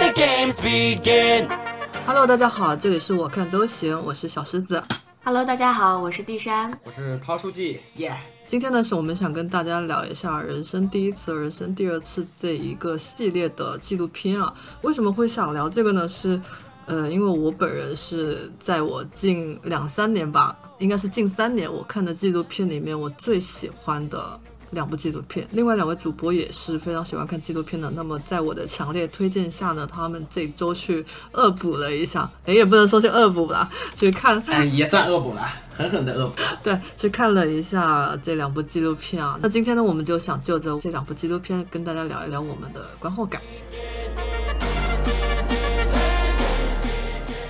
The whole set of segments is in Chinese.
Let the games begin. Hello，大家好，这里是我看都行，我是小狮子。Hello，大家好，我是地山。我是涛书记，耶、今天呢，是我们想跟大家聊一下人生第一次、人生第二次这一个系列的纪录片啊。为什么会想聊这个呢？是，呃，因为我本人是在我近两三年吧，应该是近三年我看的纪录片里面，我最喜欢的两部纪录片。另外两位主播也是非常喜欢看纪录片的。那么在我的强烈推荐下呢，他们这周去恶补了一下，哎，也不能说是恶补啦，去看哎，也算恶补了，狠狠的恶补。对，去看了一下这两部纪录片啊。那今天呢，我们就想就着这两部纪录片跟大家聊一聊我们的观后感。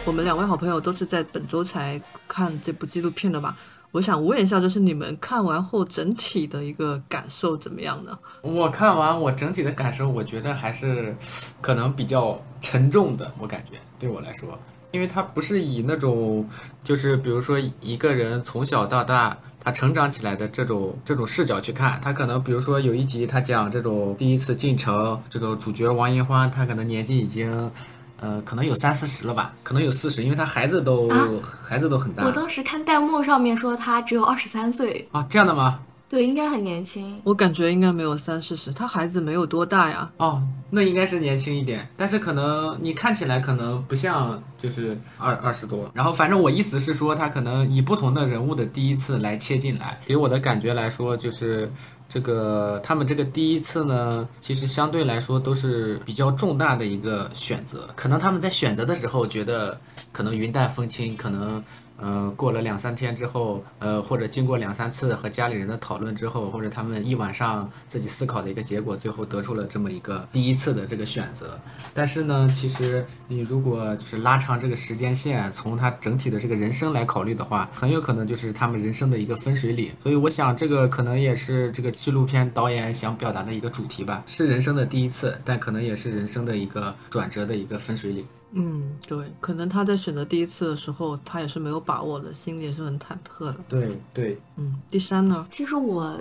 我们两位好朋友都是在本周才看这部纪录片的吧？我想问一下，就是你们看完后整体的一个感受怎么样呢？我看完我整体的感受，我觉得还是可能比较沉重的，我感觉对我来说，因为它不是以那种就是比如说一个人从小到大他成长起来的这种这种视角去看，他可能比如说有一集他讲这种第一次进城，这个主角王银花，他可能年纪已经。呃，可能有三四十了吧，可能有四十，因为他孩子都、啊孩子都很大我当时看弹幕上面说他只有二十三岁，啊，这样的吗？对，应该很年轻。我感觉应该没有三四十，他孩子没有多大呀。哦，那应该是年轻一点，但是可能你看起来可能不像就是二二十多。然后反正我意思是说，他可能以不同的人物的第一次来切进来，给我的感觉来说，就是这个他们这个第一次呢，其实相对来说都是比较重大的一个选择。可能他们在选择的时候觉得可能云淡风轻，可能。呃，过了两三天之后，呃，或者经过两三次和家里人的讨论之后，或者他们一晚上自己思考的一个结果，最后得出了这么一个第一次的这个选择。但是呢，其实你如果就是拉长这个时间线，从他整体的这个人生来考虑的话，很有可能就是他们人生的一个分水岭。所以我想，这个可能也是这个纪录片导演想表达的一个主题吧，是人生的第一次，但可能也是人生的一个转折的一个分水岭。嗯，对，可能他在选择第一次的时候，他也是没有把握的，心里也是很忐忑的。对对，嗯，第三呢？其实我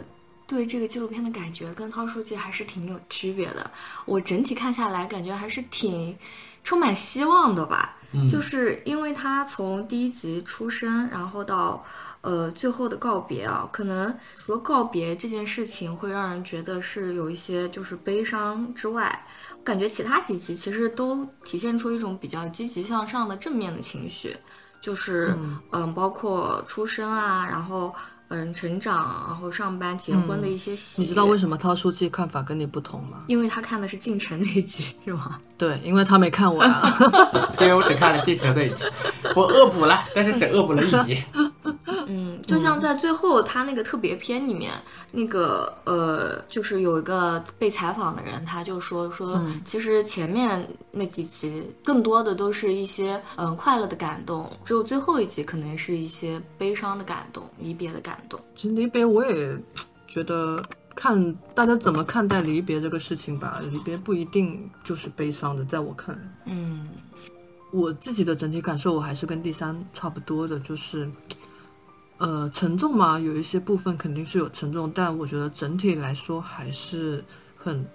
对这个纪录片的感觉跟涛书记还是挺有区别的。我整体看下来，感觉还是挺充满希望的吧。嗯就是因为他从第一集出生，然后到呃最后的告别啊，可能除了告别这件事情会让人觉得是有一些就是悲伤之外，我感觉其他几集其实都体现出一种比较积极向上的正面的情绪，就是嗯包括出生啊，然后。嗯，成长，然后上班、结婚的一些喜悦。你知道为什么涛书记看法跟你不同吗？因为他看的是进城那一集，是吗？对，因为他没看完。因为我只看了进城那一集，我恶补了，但是只恶补了一集。嗯，就像在最后他那个特别篇里面，那个呃，就是有一个被采访的人，他就说说，其实前面那几集更多的都是一些嗯、快乐的感动，只有最后一集可能是一些悲伤的感动、离别的感动。其实离别，我也觉得看大家怎么看待离别这个事情吧。离别不一定就是悲伤的，在我看来，嗯我自己的整体感受，我还是跟第三差不多的，就是，呃，沉重嘛，有一些部分肯定是有沉重，但我觉得整体来说还是很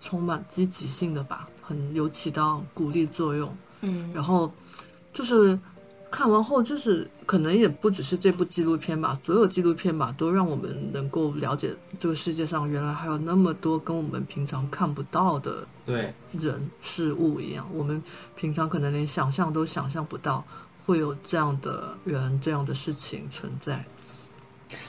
充满积极性的吧，很有起到鼓励作用。嗯。然后就是看完后，就是可能也不只是这部纪录片吧，所有纪录片吧，都让我们能够了解这个世界上原来还有那么多跟我们平常看不到的对，人事物一样，我们平常可能连想象都想象不到会有这样的人、这样的事情存在。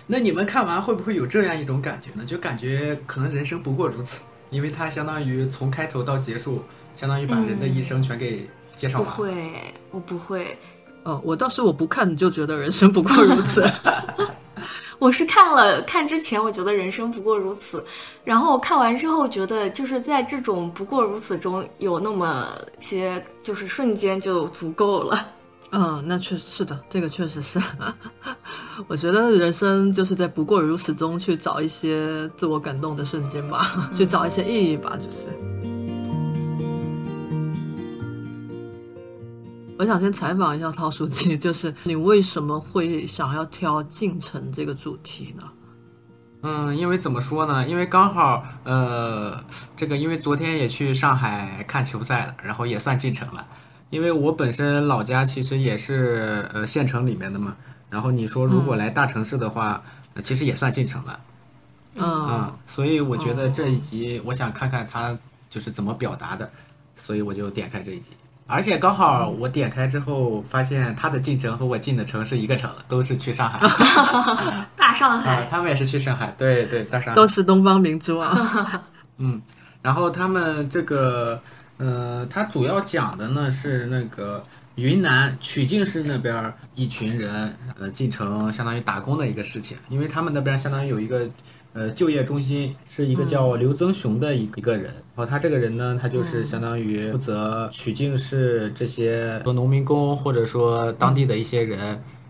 那你们看完会不会有这样一种感觉呢？就感觉可能人生不过如此，因为它相当于从开头到结束，相当于把人的一生全给介绍不。会，我不会，哦，我倒是我不看就觉得人生不过如此。我是看了看之前，我觉得人生不过如此，然后看完之后，觉得就是在这种不过如此中有那么些，就是瞬间就足够了。嗯，那确实是的，这个确实是。我觉得人生就是在不过如此中去找一些自我感动的瞬间吧，去找一些意义吧，就是。我想先采访一下陶书记，就是你为什么会想要挑进城这个主题呢？嗯，因为怎么说呢？因为刚好，呃，这个因为昨天也去上海看球赛了，然后也算进城了。因为我本身老家其实也是呃县城里面的嘛，然后你说如果来大城市的话，呃其实也算进城了。嗯嗯，所以我觉得这一集我想看看他就是怎么表达的，所以我就点开这一集。而且刚好我点开之后发现他的进城和我进的城是一个城，都是去上海。大上啊海，，他们也是去上海，对对，大上海都。是东方明珠啊。嗯然后他们这个，呃，它主要讲的呢是那个云南曲靖市那边儿一群人，呃，进城相当于打工的一个事情，因为他们那边相当于有一个。呃，就业中心是一个叫刘增雄的一一个人，然后他这个人呢，他就是相当于负责曲靖市这些做农民工或者说当地的一些人，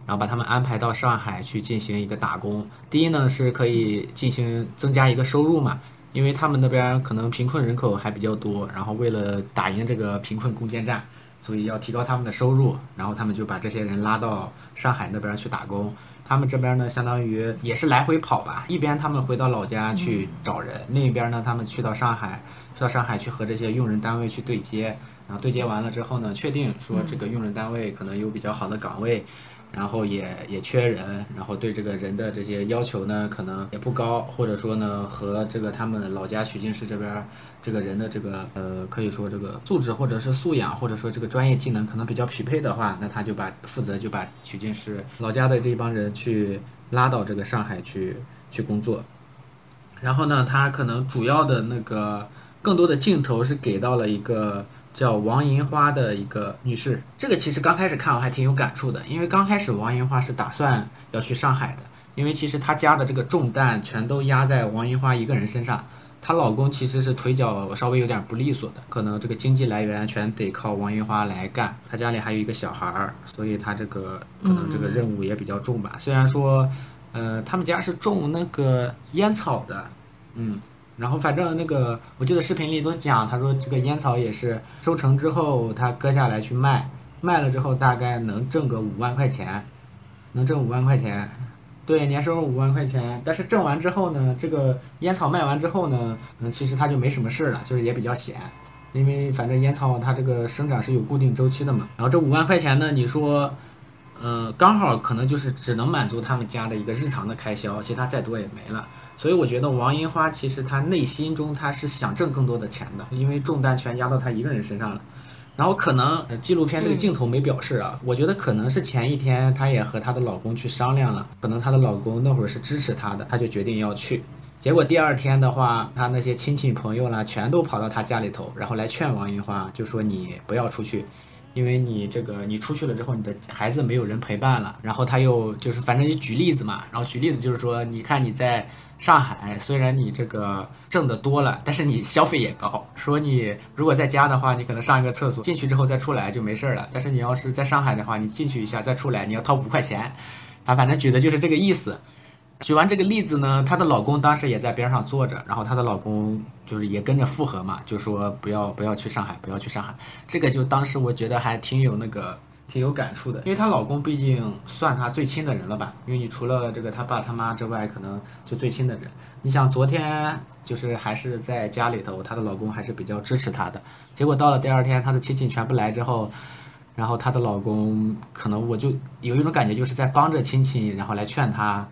然后把他们安排到上海去进行一个打工。第一呢，是可以进行增加一个收入嘛，因为他们那边可能贫困人口还比较多，然后为了打赢这个贫困攻坚战，所以要提高他们的收入，然后他们就把这些人拉到上海那边去打工。他们这边呢，相当于也是来回跑吧，一边他们回到老家去找人，另一边呢，他们去到上海，去到上海去和这些用人单位去对接，然后对接完了之后呢，确定说这个用人单位可能有比较好的岗位，然后也也缺人，然后对这个人的这些要求呢，可能也不高，或者说呢，和这个他们老家曲靖市这边这个人的这个呃，可以说这个素质或者是素养，或者说这个专业技能可能比较匹配的话，那他就把负责就把曲靖市老家的这帮人去拉到这个上海去去工作，然后呢，他可能主要的那个更多的镜头是给到了一个。叫王银花的一个女士，这个其实刚开始看我还挺有感触的，因为刚开始王银花是打算要去上海的，因为其实她家的这个重担全都压在王银花一个人身上，她老公其实是腿脚稍微有点不利索的，可能这个经济来源全得靠王银花来干，她家里还有一个小孩儿，所以她这个可能这个任务也比较重吧。虽然说，呃，他们家是种那个烟草的，嗯。然后反正那个，我记得视频里都讲，他说这个烟草也是收成之后，他割下来去卖，卖了之后大概能挣个五万块钱，能挣五万块钱，对，年收入五万块钱。但是挣完之后呢，这个烟草卖完之后呢，嗯，其实他就没什么事了，就是也比较闲，因为反正烟草它这个生长是有固定周期的嘛。然后这五万块钱呢，你说，呃，刚好可能就是只能满足他们家的一个日常的开销，其他再多也没了。所以我觉得王银花其实她内心中她是想挣更多的钱的，因为重担全压到她一个人身上了。然后可能呃纪录片这个镜头没表示啊，我觉得可能是前一天她也和她的老公去商量了，可能她的老公那会儿是支持她的，她就决定要去。结果第二天的话，她那些亲戚朋友啦，全都跑到她家里头，然后来劝王银花，就说你不要出去，因为你这个你出去了之后，你的孩子没有人陪伴了。然后他又就是反正就举例子嘛，然后举例子就是说，你看你在上海，虽然你这个挣得多了，但是你消费也高。说你如果在家的话，你可能上一个厕所进去之后再出来就没事儿了，但是你要是在上海的话，你进去一下再出来，你要掏五块钱。啊，反正举的就是这个意思。举完这个例子呢，她的老公当时也在边上坐着，然后她的老公就是也跟着附和嘛，就说不要不要去上海，不要去上海。这个就当时我觉得还挺有那个挺有感触的，因为她老公毕竟算她最亲的人了吧，因为你除了这个她爸她妈之外，可能就最亲的人。你想昨天就是还是在家里头，她的老公还是比较支持她的，结果到了第二天，她的亲戚全部来之后。然后她的老公可能我就有一种感觉，就是在帮着亲戚，然后来劝她，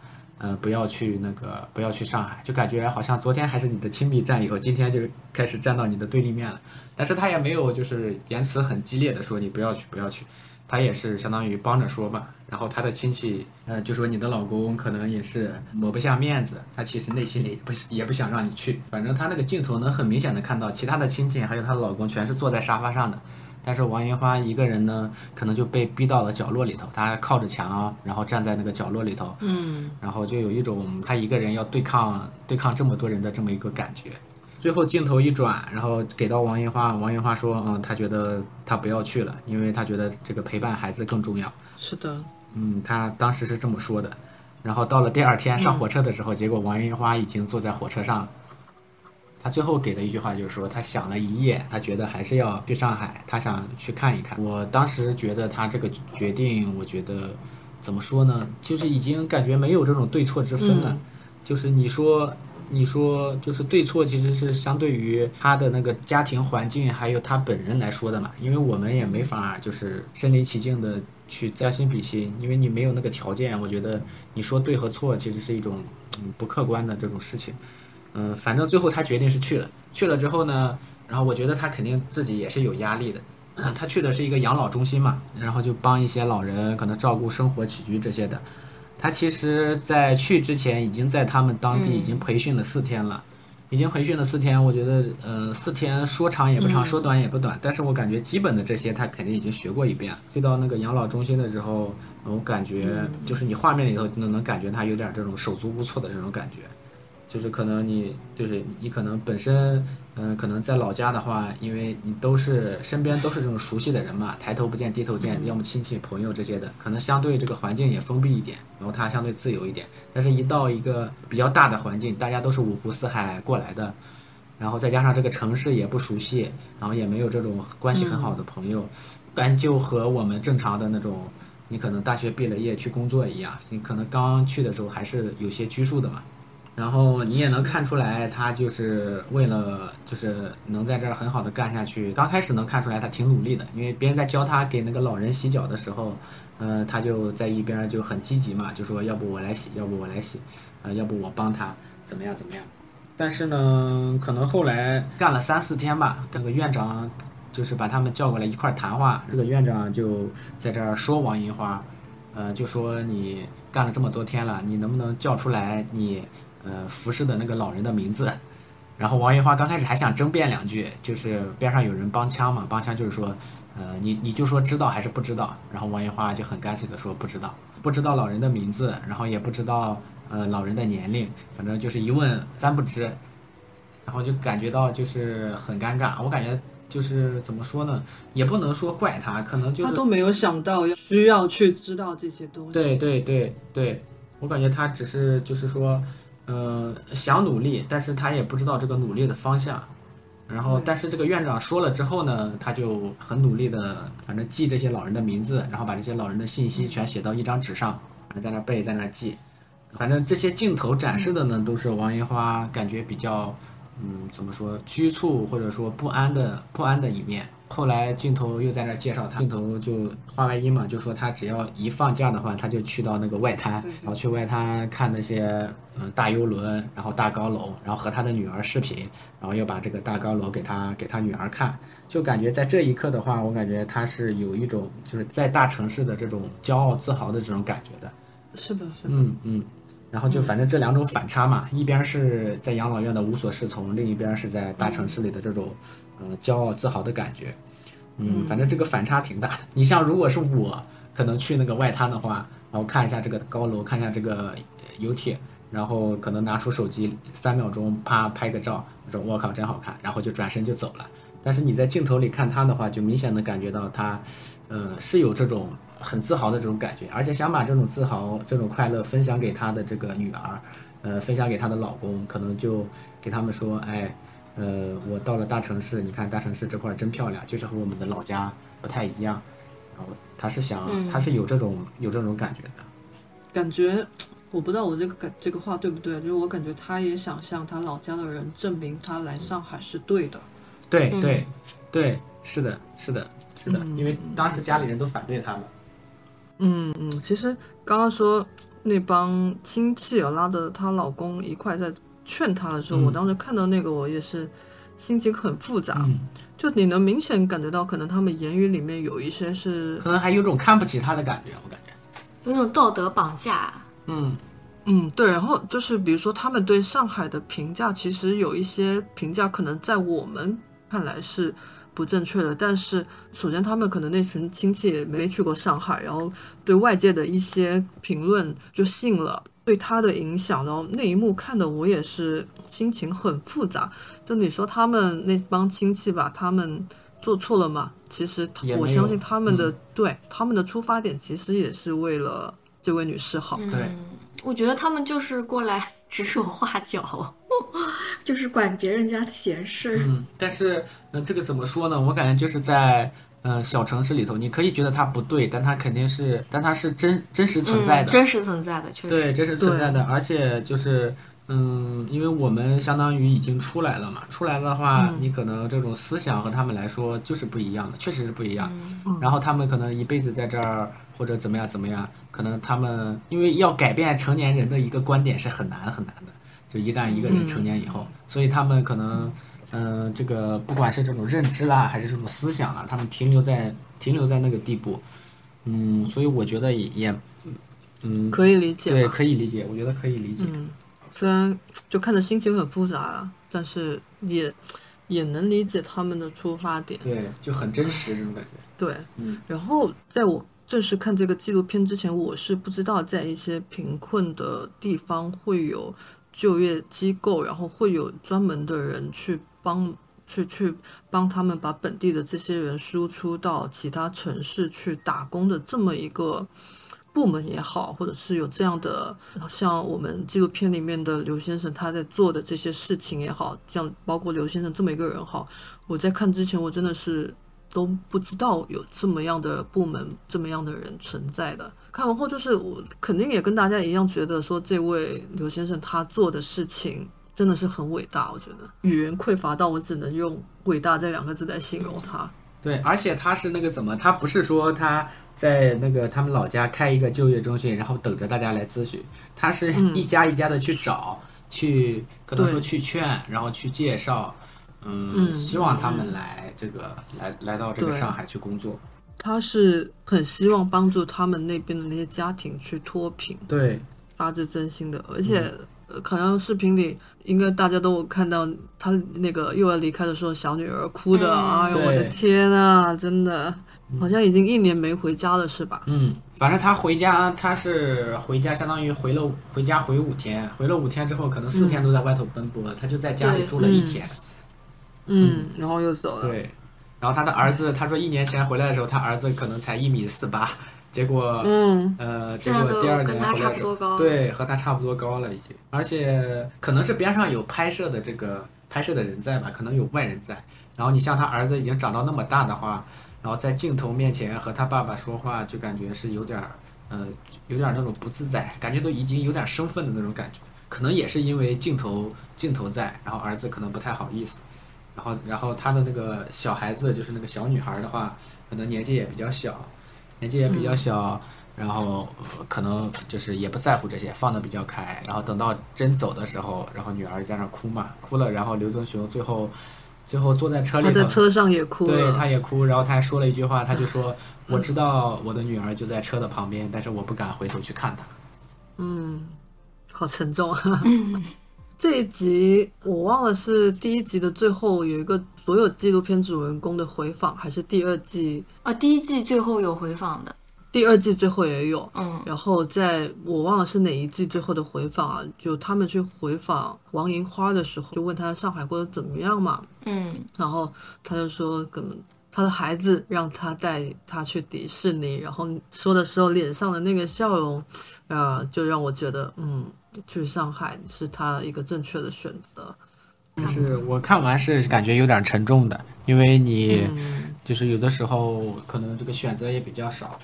呃，不要去那个，不要去上海，就感觉好像昨天还是你的亲密战友，今天就开始站到你的对立面了。但是他也没有就是言辞很激烈的说你不要去，不要去，他也是相当于帮着说嘛。然后他的亲戚，呃，就说你的老公可能也是抹不下面子，他其实内心里也不也不想让你去。反正他那个镜头能很明显的看到，其他的亲戚还有她的老公全是坐在沙发上的。但是王银花一个人呢，可能就被逼到了角落里头，她靠着墙，然后站在那个角落里头，嗯，然后就有一种她一个人要对抗对抗这么多人的这么一个感觉。最后镜头一转，然后给到王银花，王银花说，嗯，她觉得她不要去了，因为她觉得这个陪伴孩子更重要。是的，嗯，她当时是这么说的。然后到了第二天上火车的时候，结果王银花已经坐在火车上了。他最后给的一句话就是说，他想了一夜，他觉得还是要去上海，他想去看一看。我当时觉得他这个决定，我觉得怎么说呢，就是已经感觉没有这种对错之分了。就是你说。你说就是对错，其实是相对于他的那个家庭环境，还有他本人来说的嘛。因为我们也没法就是身临其境的去将心比心，因为你没有那个条件。我觉得你说对和错，其实是一种嗯不客观的这种事情。嗯，反正最后他决定是去了，去了之后呢，然后我觉得他肯定自己也是有压力的。他去的是一个养老中心嘛，然后就帮一些老人可能照顾生活起居这些的。他其实，在去之前已经在他们当地已经培训了四天了，已经培训了四天。我觉得，呃，四天说长也不长，说短也不短。但是我感觉基本的这些他肯定已经学过一遍。去到那个养老中心的时候，我感觉就是你画面里头能能感觉他有点这种手足无措的这种感觉。就是可能你就是你可能本身，嗯，可能在老家的话，因为你都是身边都是这种熟悉的人嘛，抬头不见低头见，要么亲戚朋友这些的，可能相对这个环境也封闭一点，然后他相对自由一点。但是，一到一个比较大的环境，大家都是五湖四海过来的，然后再加上这个城市也不熟悉，然后也没有这种关系很好的朋友，感就和我们正常的那种，你可能大学毕了业去工作一样，你可能刚去的时候还是有些拘束的嘛。然后你也能看出来，他就是为了就是能在这儿很好的干下去。刚开始能看出来他挺努力的，因为别人在教他给那个老人洗脚的时候，呃，他就在一边就很积极嘛，就说要不我来洗，要不我来洗，呃，要不我帮他怎么样怎么样。但是呢，可能后来干了三四天吧，那个院长就是把他们叫过来一块儿谈话。这个院长就在这儿说王银花，呃，就说你干了这么多天了，你能不能叫出来你？呃，服侍的那个老人的名字，然后王银花刚开始还想争辩两句，就是边上有人帮腔嘛，帮腔就是说，呃，你你就说知道还是不知道，然后王银花就很干脆的说不知道，不知道老人的名字，然后也不知道呃老人的年龄，反正就是一问三不知，然后就感觉到就是很尴尬，我感觉就是怎么说呢，也不能说怪他，可能就是他都没有想到需要去知道这些东西，对对对对，我感觉他只是就是说。嗯，想努力，但是他也不知道这个努力的方向。然后，但是这个院长说了之后呢，他就很努力的，反正记这些老人的名字，然后把这些老人的信息全写到一张纸上，在那背，在那记。反正这些镜头展示的呢，都是王银花感觉比较，嗯，怎么说，拘促或者说不安的不安的一面。后来镜头又在那介绍他，镜头就话外音嘛，就说他只要一放假的话，他就去到那个外滩，然后去外滩看那些嗯大游轮，然后大高楼，然后和他的女儿视频，然后又把这个大高楼给他给他女儿看，就感觉在这一刻的话，我感觉他是有一种就是在大城市的这种骄傲自豪的这种感觉的。是的，是的。嗯嗯，然后就反正这两种反差嘛，一边是在养老院的无所适从，另一边是在大城市里的这种。呃，骄傲自豪的感觉，嗯，反正这个反差挺大的。你像如果是我，可能去那个外滩的话，然后看一下这个高楼，看一下这个游艇，然后可能拿出手机三秒钟啪拍个照，我说我靠真好看，然后就转身就走了。但是你在镜头里看他的话，就明显的感觉到他，呃，是有这种很自豪的这种感觉，而且想把这种自豪、这种快乐分享给他的这个女儿，呃，分享给他的老公，可能就给他们说，哎。呃，我到了大城市，你看大城市这块真漂亮，就是和我们的老家不太一样。然后他是想，他是有这种有这种感觉的。感觉我不知道我这个感这个话对不对，就是我感觉他也想向他老家的人证明他来上海是对的。对对对，是的，是的，是的，因为当时家里人都反对他了。嗯嗯，其实刚刚说那帮亲戚拉着她老公一块在。劝他的时候，我当时看到那个，我也是心情很复杂。就你能明显感觉到，可能他们言语里面有一些是，可能还有种看不起他的感觉。我感觉有种道德绑架。嗯嗯，对。然后就是比如说，他们对上海的评价，其实有一些评价可能在我们看来是不正确的。但是首先，他们可能那群亲戚也没去过上海，然后对外界的一些评论就信了。对他的影响，然后那一幕看的我也是心情很复杂。就你说他们那帮亲戚吧，他们做错了吗？其实我相信他们的对他们的出发点其实也是为了这位女士好。对，我觉得他们就是过来 指手画脚，就是管别人家的闲事。嗯，但是嗯，这个怎么说呢？我感觉就是在。嗯，小城市里头，你可以觉得它不对，但它肯定是，但它是真真实存在的，真实存在的，确实。对，真实存在的。而且就是嗯，因为我们相当于已经出来了嘛，出来的话，嗯。你可能这种思想和他们来说就是不一样的，确实是不一样。嗯。然后他们可能一辈子在这儿或者怎么样怎么样，可能他们因为要改变成年人的一个观点是很难很难的，就一旦一个人成年以后，所以他们可能，嗯、这个不管是这种认知啦，还是这种思想啦，他们停留在停留在那个地步，嗯，所以我觉得也也，嗯，可以理解对，可以理解，我觉得可以理解。嗯，虽然就看着心情很复杂啊，但是也也能理解他们的出发点。对，就很真实这种感觉。对，嗯，然后在我正式看这个纪录片之前，我是不知道在一些贫困的地方会有就业机构，然后会有专门的人去帮。去去帮他们把本地的这些人输出到其他城市去打工的这么一个部门也好，或者是有这样的像我们纪录片里面的刘先生他在做的这些事情也好，像包括刘先生这么一个人好，我在看之前我真的是都不知道有这么样的部门、这么样的人存在的。看完后，就是我肯定也跟大家一样觉得说，这位刘先生他做的事情真的是很伟大。我觉得语言匮乏到我只能用“伟大”这两个字来形容他。对，而且他是那个怎么，他不是说他在那个他们老家开一个就业中心，然后等着大家来咨询，他是嗯一家一家的去找，去可能说去劝，然后去介绍，嗯，嗯希望他们来这个来来到这个上海去工作。他是很希望帮助他们那边的那些家庭去脱贫，对，发自真心的，而且。呃好像视频里应该大家都有看到他那个又要离开的时候，小女儿哭的，嗯。哎呦我的天啊，真的，好像已经一年没回家了是吧？嗯，反正他回家，他是回家，相当于回了回家回五天，回了五天之后，可能四天都在外头奔波，他就在家里住了一天。嗯，然后又走了。对，然后他的儿子，他说一年前回来的时候，他儿子可能才一米四八，结果嗯，呃，结果第二跟他差年回来的时候，不多高。，对，和他差不多高了已经，而且可能是边上有拍摄的这个拍摄的人在吧，可能有外人在。然后你像他儿子已经长到那么大的话，然后在镜头面前和他爸爸说话，就感觉是有点儿，呃，有点儿那种不自在，感觉都已经有点生分的那种感觉。可能也是因为镜头镜头在，然后儿子可能不太好意思。然后，然后他的那个小孩子，就是那个小女孩的话，可能年纪也比较小，年纪也比较小，然后、呃可能就是也不在乎这些，放的比较开。然后等到真走的时候，然后女儿在那哭嘛，哭了，然后刘增雄最后最后坐在车里头，他在车上也哭对，了。他也哭，然后他还说了一句话，他就说：“我知道我的女儿就在车的旁边，但是我不敢回头去看她。嗯，好沉重啊。这一集我忘了是第一集的最后有一个所有纪录片主人公的回访，还是第二季？啊，第一季最后有回访的，第二季最后也有。嗯，然后在我忘了是哪一季最后的回访啊，就他们去回访王银花的时候，就问他上海过得怎么样嘛，嗯，然后他就说，根本他的孩子让他带他去迪士尼，然后说的时候脸上的那个笑容，呃，就让我觉得，嗯，去上海是他一个正确的选择。但是我看完是感觉有点沉重的，因为你嗯就是有的时候可能这个选择也比较少，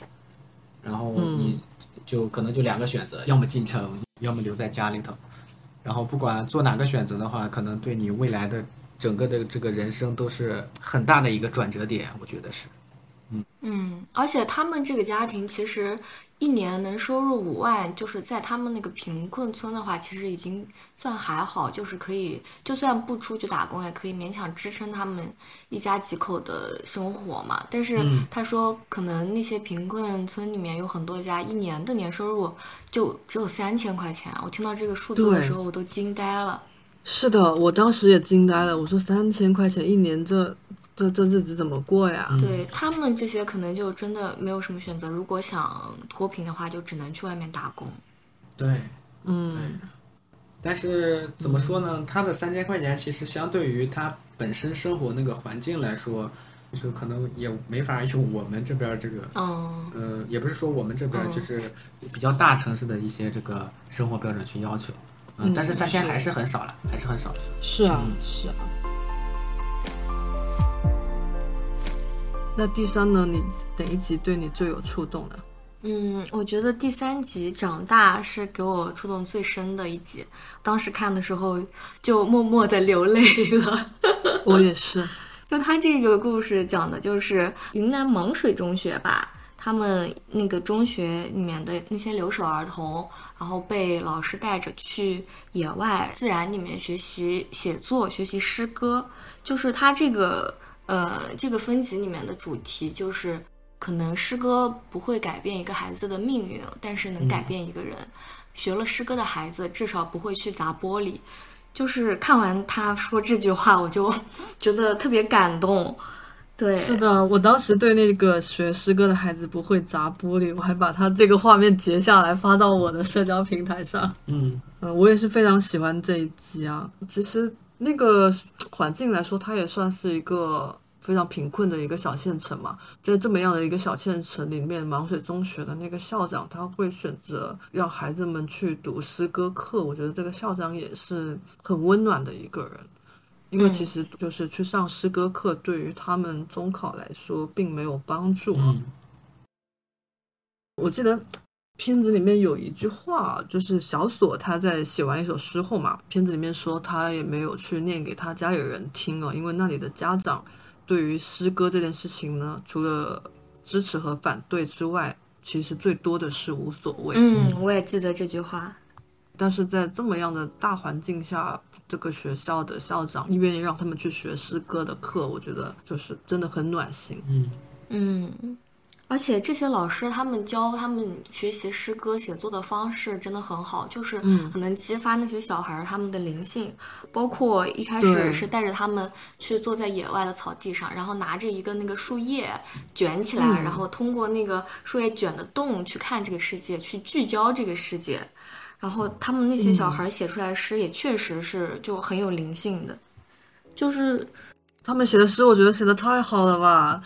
然后你就可能就两个选择，要么进城，要么留在家里头。然后不管做哪个选择的话，可能对你未来的整个的这个人生都是很大的一个转折点，我觉得是。嗯，而且他们这个家庭其实一年能收入五万，就是在他们那个贫困村的话，其实已经算还好，就是可以就算不出去打工，也可以勉强支撑他们一家几口的生活嘛。但是他说，可能那些贫困村里面有很多家一年的年收入就只有三千块钱，我听到这个数字的时候我都惊呆了。是的，我当时也惊呆了，我说三千块钱一年这，这这这日子怎么过呀？对他们这些可能就真的没有什么选择，如果想脱贫的话，就只能去外面打工。对，嗯，但是怎么说呢？他的三千块钱其实相对于他本身生活那个环境来说，就是可能也没法用我们这边儿这个，嗯，呃，也不是说我们这边就是比较大城市的一些这个生活标准去要求，嗯，嗯但是三千还是很少了，还是很少。是啊，是啊。那第三呢？你哪一集对你最有触动呢？嗯，我觉得第三集长大是给我触动最深的一集，当时看的时候就默默的流泪了。我也是，就他这个故事讲的就是云南芒水中学吧，他们那个中学里面的那些留守儿童，然后被老师带着去野外自然里面学习写作、学习诗歌。就是他这个呃这个分级里面的主题就是。可能诗歌不会改变一个孩子的命运，但是能改变一个人。学了诗歌的孩子至少不会去砸玻璃。就是看完他说这句话，我就 觉得特别感动。对，是的，我当时对那个学诗歌的孩子不会砸玻璃，我还把他这个画面截下来发到我的社交平台上。嗯嗯，我也是非常喜欢这一集啊。其实那个环境来说，它也算是一个。非常贫困的一个小县城嘛，在这么样的一个小县城里面，芒水中学的那个校长他会选择让孩子们去读诗歌课，我觉得这个校长也是很温暖的一个人，因为其实就是去上诗歌课对于他们中考来说并没有帮助啊。我记得片子里面有一句话，就是小锁他在写完一首诗后嘛，片子里面说他也没有去念给他家里人听啊，因为那里的家长。对于诗歌这件事情呢，除了支持和反对之外，其实最多的是无所谓。嗯，我也记得这句话。但是在这么样的大环境下，这个学校的校长愿意让他们去学诗歌的课，我觉得就是真的很暖心。嗯嗯。而且这些老师他们教他们学习诗歌写作的方式真的很好，就是很能激发那些小孩他们的灵性。包括一开始是带着他们去坐在野外的草地上，然后拿着一个那个树叶卷起来，然后通过那个树叶卷的洞去看这个世界，去聚焦这个世界。然后他们那些小孩写出来的诗也确实是就很有灵性的，就是他们写的诗，我觉得写的太好了吧。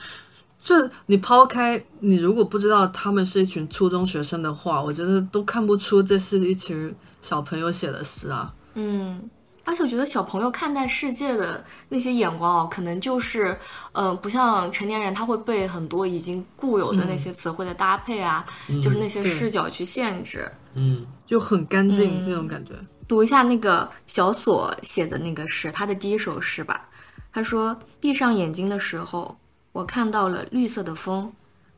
就你抛开你，如果不知道他们是一群初中学生的话，我觉得都看不出这是一群小朋友写的诗啊。嗯，而且我觉得小朋友看待世界的那些眼光哦，可能就是，嗯，不像成年人，他会被很多已经固有的那些词汇的搭配啊，就是那些视角去限制。嗯，就很干净那种感觉。读一下那个小锁写的那个诗，他的第一首诗吧。他说：“闭上眼睛的时候。”我看到了绿色的风，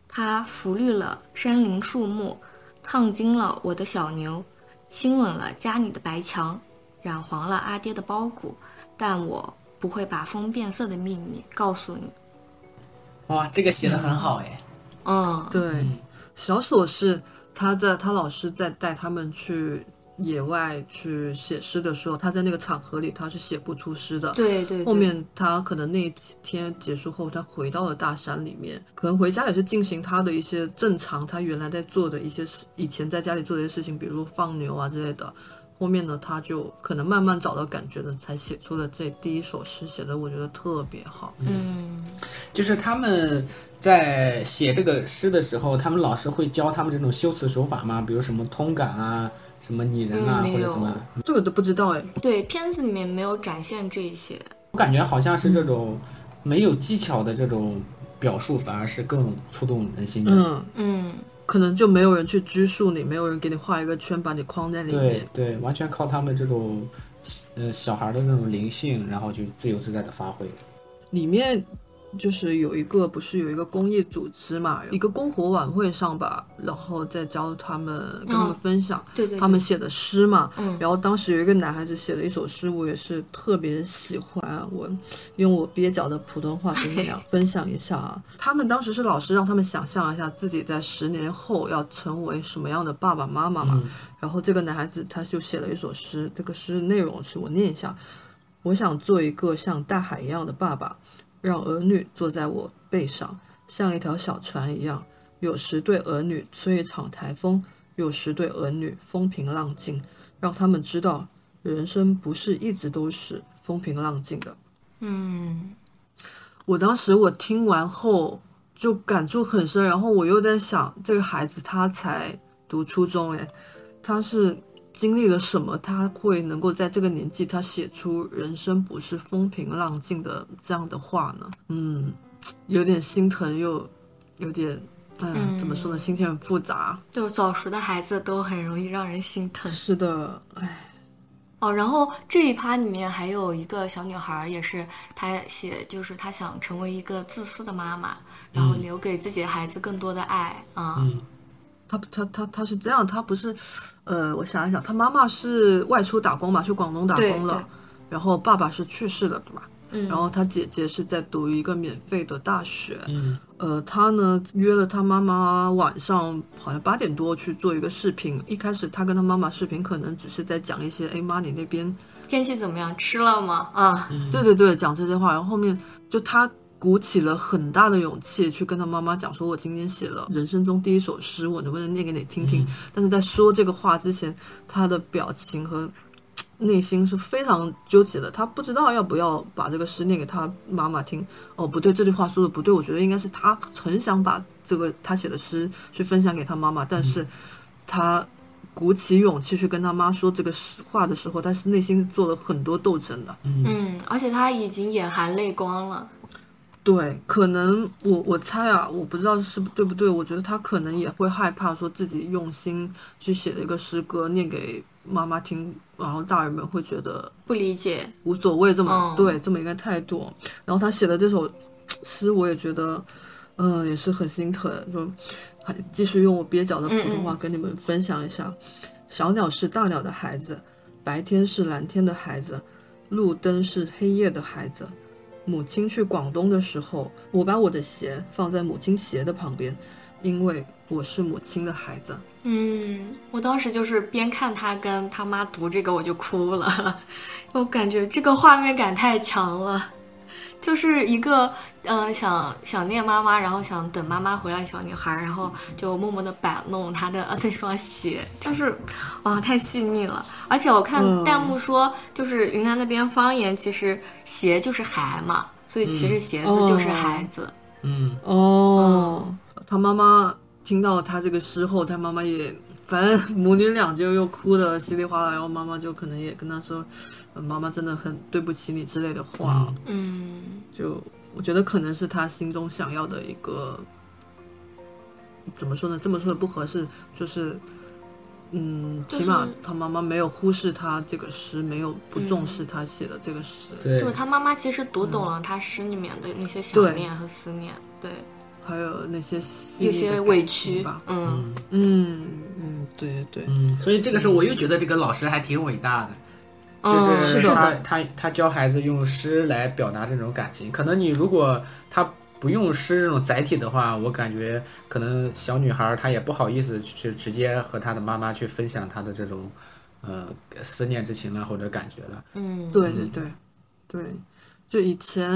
它拂绿了山林树木，烫金了我的小牛，亲吻了家里的白墙，染黄了阿爹的包谷，但我不会把风变色的秘密告诉你。哇，这个写的很好哎。嗯，对，小锁是他在他老师在带他们去。野外去写诗的时候，他在那个场合里他是写不出诗的。对对。后面他可能那几天结束后，他回到了大山里面，可能回家也是进行他的一些正常他原来在做的一些事，以前在家里做的一些事情，比如放牛啊之类的。后面呢，他就可能慢慢找到感觉了，才写出了这第一首诗，写的我觉得特别好。嗯，就是他们在写这个诗的时候，他们老师会教他们这种修辞手法吗？比如什么通感啊？什么拟人啊，或者什么，这个都不知道哎。对，片子里面没有展现这一些。我感觉好像是这种没有技巧的这种表述，反而是更触动人心的。嗯嗯，可能就没有人去拘束你，没有人给你画一个圈，把你框在里面。对对，完全靠他们这种呃小孩的这种灵性，然后就自由自在的发挥。里面。就是有一个不是有一个公益组织嘛，一个篝火晚会上吧，然后再教他们跟他们分享，对对，他们写的诗嘛，嗯，然后当时有一个男孩子写了一首诗，我也是特别喜欢啊，我用我蹩脚的普通话跟你俩 分享一下啊。他们当时是老师让他们想象一下自己在十年后要成为什么样的爸爸妈妈嘛，然后这个男孩子他就写了一首诗，这个诗内容是我念一下，我想做一个像大海一样的爸爸。让儿女坐在我背上，像一条小船一样。有时对儿女吹一场台风，有时对儿女风平浪静，让他们知道人生不是一直都是风平浪静的。嗯，我当时我听完后就感触很深，然后我又在想，这个孩子他才读初中，诶，他是。经历了什么，他会能够在这个年纪，他写出人生不是风平浪静的这样的话呢？嗯，有点心疼，又有点嗯，怎么说呢，心情很复杂。就是早熟的孩子都很容易让人心疼。是的，唉。哦，然后这一趴里面还有一个小女孩，也是她写，就是她想成为一个自私的妈妈，然后留给自己的孩子更多的爱啊。嗯，他他他他是这样，他不是，呃，我想一想，他妈妈是外出打工嘛，去广东打工了，然后爸爸是去世的，对吧？嗯，然后他姐姐是在读一个免费的大学，嗯呃，他呢约了他妈妈晚上好像八点多去做一个视频。一开始他跟他妈妈视频，可能只是在讲一些，哎妈，你那边，天气怎么样？吃了吗？啊，对对对，讲这些话。然后后面就他鼓起了很大的勇气去跟他妈妈讲，说我今天写了人生中第一首诗，我能不能念给你听听？但是在说这个话之前，他的表情和内心是非常纠结的，他不知道要不要把这个诗念给他妈妈听。哦，不对，这句话说的不对，我觉得应该是他很想把这个他写的诗去分享给他妈妈，但是他鼓起勇气去跟他妈说这个实话的时候，他是内心做了很多斗争的。嗯，而且他已经眼含泪光了。对，可能我我猜啊，我不知道是不对不对，我觉得他可能也会害怕说自己用心去写了一个诗歌念给妈妈听，然后大人们会觉得不理解，无所谓这么、嗯对这么一个态度。然后他写的这首诗，我也觉得，嗯、也是很心疼。就还继续用我蹩脚的普通话跟你们分享一下：小鸟是大鸟的孩子，白天是蓝天的孩子，路灯是黑夜的孩子。母亲去广东的时候，我把我的鞋放在母亲鞋的旁边，因为我是母亲的孩子。嗯，我当时就是边看他跟他妈读这个，我就哭了，我感觉这个画面感太强了，就是一个呃想想念妈妈，然后想等妈妈回来小女孩，然后就默默的摆弄她的呃那双鞋，就是啊太细腻了。而且我看嗯。弹幕说，就是云南那边方言其实鞋就是孩嘛，所以其实鞋子就是孩子。嗯。哦，他妈妈听到他这个诗后，他妈妈也，反正母女俩就又哭的稀里哗啦，然后妈妈就可能也跟她说，呃妈妈真的很对不起你之类的话，嗯就我觉得可能是他心中想要的一个，怎么说呢？这么说的不合适，就是。嗯，起码他妈妈没有忽视他这个诗，没有不重视他写的这个诗。对就是他妈妈其实读懂了他诗里面的那些想念和思念，对，还有那些细腻有些委屈吧，。嗯嗯嗯，对对，嗯，所以这个时候我又觉得这个老师还挺伟大的。就嗯，是是他他他教孩子用诗来表达这种感情。可能你如果他不用诗这种载体的话，我感觉可能小女孩儿她也不好意思去直接和她的妈妈去分享她的这种呃思念之情了或者感觉了。嗯，对对对对，就以前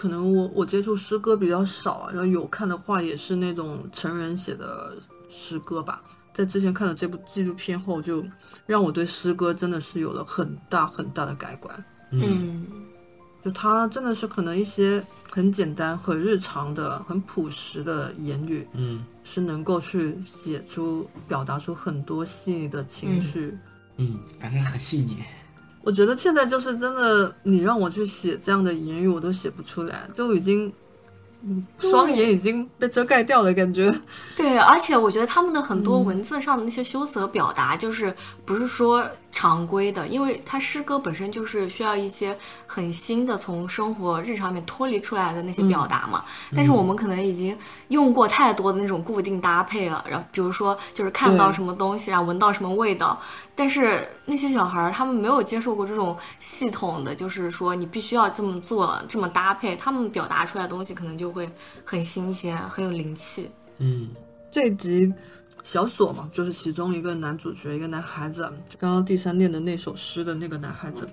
可能我我接触诗歌比较少啊，然后有看的话也是那种成人写的诗歌吧。在之前看了这部纪录片后，就让我对诗歌真的是有了很大很大的改观。嗯就它真的是可能一些很简单、很日常的、很朴实的言语，嗯是能够去写出、表达出很多细腻的情绪。嗯，反正很细腻。我觉得现在就是真的，你让我去写这样的言语，我都写不出来，就已经，双眼已经被遮盖掉的，感觉。对，而且我觉得他们的很嗯多文字上的那些修辞和表达，就是不是说常规的，因为他诗歌本身就是需要一些很新的从生活日常里面脱离出来的那些表达嘛。但是我们可能已经用过太多的那种固定搭配了，然后比如说就是看到什么东西啊，闻到什么味道，但是那些小孩儿他们没有接受过这种系统的，就是说你必须要这么做，这么搭配，他们表达出来的东西可能就会很新鲜，很有灵气。嗯这集小锁嘛，就是其中一个男主角，一个男孩子，刚刚第三念的那首诗的那个男孩子，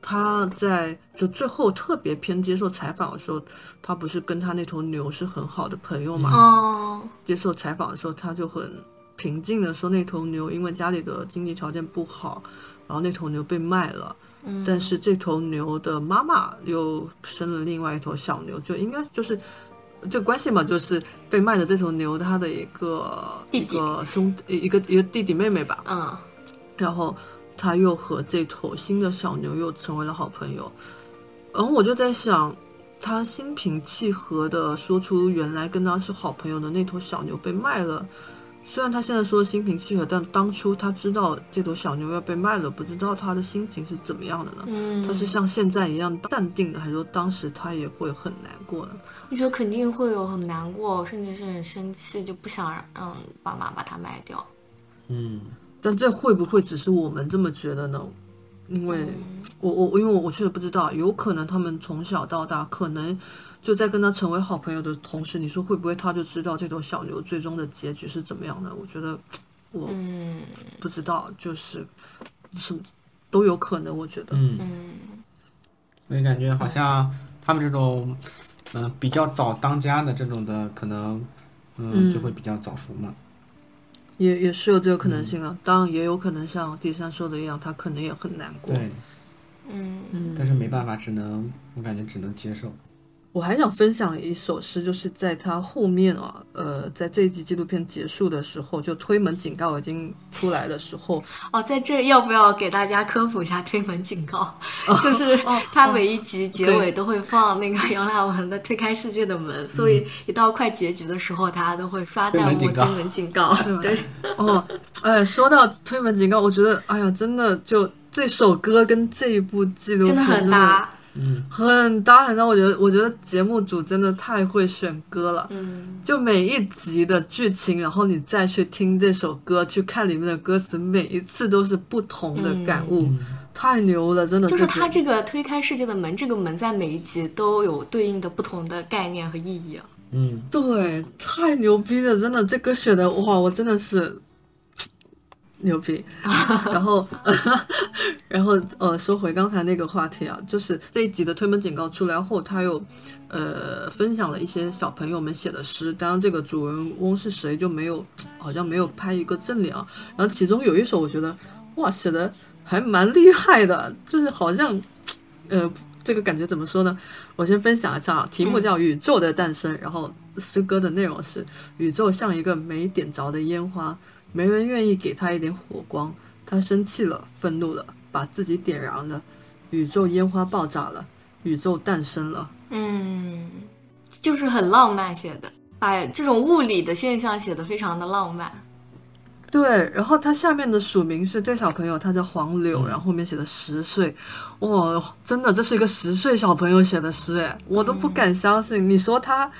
他在就最后特别偏接受采访的时候，他不是跟他那头牛是很好的朋友嘛？哦，接受采访的时候，他就很平静的说，那头牛因为家里的经济条件不好，然后那头牛被卖了。嗯但是这头牛的妈妈又生了另外一头小牛，就应该就是这个关系嘛，就是被卖的这头牛它的一个弟弟一个兄一个一个弟弟妹妹吧，嗯然后他又和这头新的小牛又成为了好朋友。然后我就在想，他心平气和的说出原来跟他是好朋友的那头小牛被卖了。虽然他现在说心平气和，但当初他知道这头小牛要被卖了，不知道他的心情是怎么样的呢？嗯，他是像现在一样淡定的，还是说当时他也会很难过呢？我觉得肯定会有很难过，甚至是很生气，就不想让让爸妈把它卖掉。嗯，但这会不会只是我们这么觉得呢？因为我我因为我我确实不知道，有可能他们从小到大，可能就在跟他成为好朋友的同时，你说会不会他就知道这头小牛最终的结局是怎么样的？我觉得我嗯不知道，就是什么都有可能。我觉得，嗯，我也感觉好像他们这种，嗯、比较早当家的这种的，可能，嗯，嗯就会比较早熟嘛。也也是有这个可能性啊。当然，也有可能像第三说的一样，他可能也很难过。对，嗯嗯，但是没办法，只能我感觉只能接受。我还想分享一首诗，就是在他后面啊，呃，在这一集纪录片结束的时候，就推门警告已经出来的时候，哦，在这要不要给大家科普一下推门警告？哦就是他每一集结尾都会放那个杨乃文的推开世界的门，所以一到快结局的时候，大家都会刷弹幕推门警告推门警告。对，哦，哎，说到推门警告，我觉得，哎呀，真的就这首歌跟这一部纪录片真的很搭。嗯，很搭很搭。我觉得，我觉得节目组真的太会选歌了。嗯，就每一集的剧情，然后你再去听这首歌，去看里面的歌词，每一次都是不同的感悟，太牛了，真的。就是这他这个推开世界的门，这个门在每一集都有对应的不同的概念和意义啊。嗯，对，太牛逼了，真的，这歌选的哇，我真的是牛逼。然后，然后呃，说回刚才那个话题啊，就是这一集的推门警告出来后，他又呃分享了一些小朋友们写的诗，当然这个主人翁是谁就没有，好像没有拍一个正脸啊。然后其中有一首我觉得哇写的还蛮厉害的，就是好像呃。这个感觉怎么说呢？我先分享一下啊，题目叫《宇宙的诞生》，然后诗歌的内容是：宇宙像一个没点着的烟花，没人愿意给他一点火光，他生气了，愤怒了，把自己点燃了，宇宙烟花爆炸了，宇宙诞生了。嗯，就是很浪漫写的，把这种物理的现象写得非常的浪漫。对，然后他下面的署名是这小朋友，他叫黄柳，然后后面写的十岁，哇，真的这是一个十岁小朋友写的诗，哎，我都不敢相信。你说他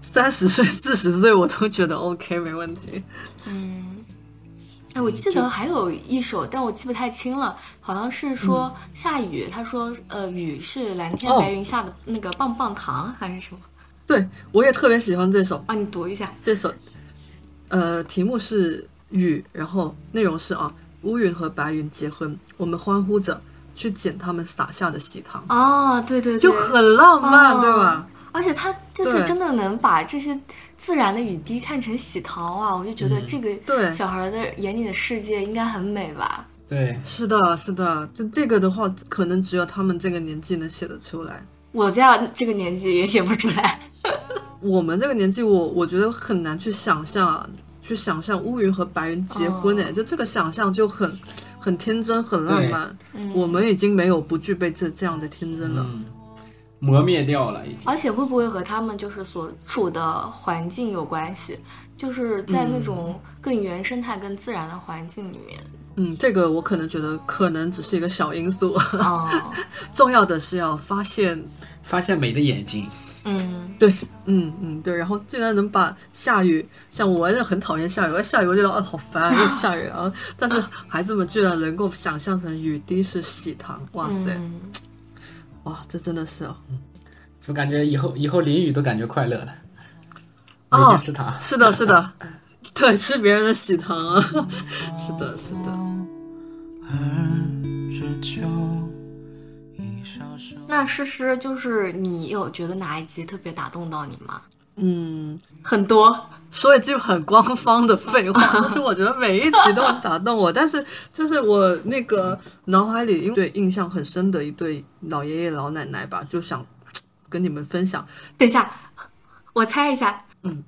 三十岁、四十岁，我都觉得 OK，没问题。嗯，哎，我记得还有一首，但我记不太清了，好像是说下雨，他说呃雨是蓝天哦白云下的那个棒棒糖还是什么？对我也特别喜欢这首，啊，你读一下。这首，呃，题目是雨，然后内容是啊，乌云和白云结婚，我们欢呼着去捡他们撒下的喜糖，哦，对对对，就很浪漫，哦对吧？而且他就是真的能把这些自然的雨滴看成喜糖啊！我就觉得这个对小孩的眼里的世界应该很美吧？对，是的，是的，就这个的话，可能只有他们这个年纪能写得出来。我这样这个年纪也写不出来。我们这个年纪我，我觉得很难去想象啊，去想象乌云和白云结婚哎，就这个想象就很很天真，很浪漫。我们已经没有不具备这这样的天真了。嗯，磨灭掉了已经。而且会不会和他们就是所处的环境有关系？就是在那种更原生态、更自然的环境里面，嗯，这个我可能觉得可能只是一个小因素，哦，重要的是要发现，发现美的眼睛，嗯，对，嗯嗯对，然后竟然能把下雨，像我也很讨厌下雨，我下雨我觉得啊好烦啊，又下雨，啊 但是孩子们居然能够想象成雨滴是喜糖，哇塞，嗯，哇，这真的是哦。怎么感觉以后以后淋雨都感觉快乐了。每哦天吃糖，是的，是的，对，吃别人的喜糖啊，是的，是的。那诗诗就是你有觉得哪一集特别打动到你吗？嗯，很多，说一句很官方的废话，就是我觉得每一集都很打动我，但是就是我那个脑海里对印象很深的一对老爷爷老奶奶吧，就想跟你们分享。等一下，我猜一下，嗯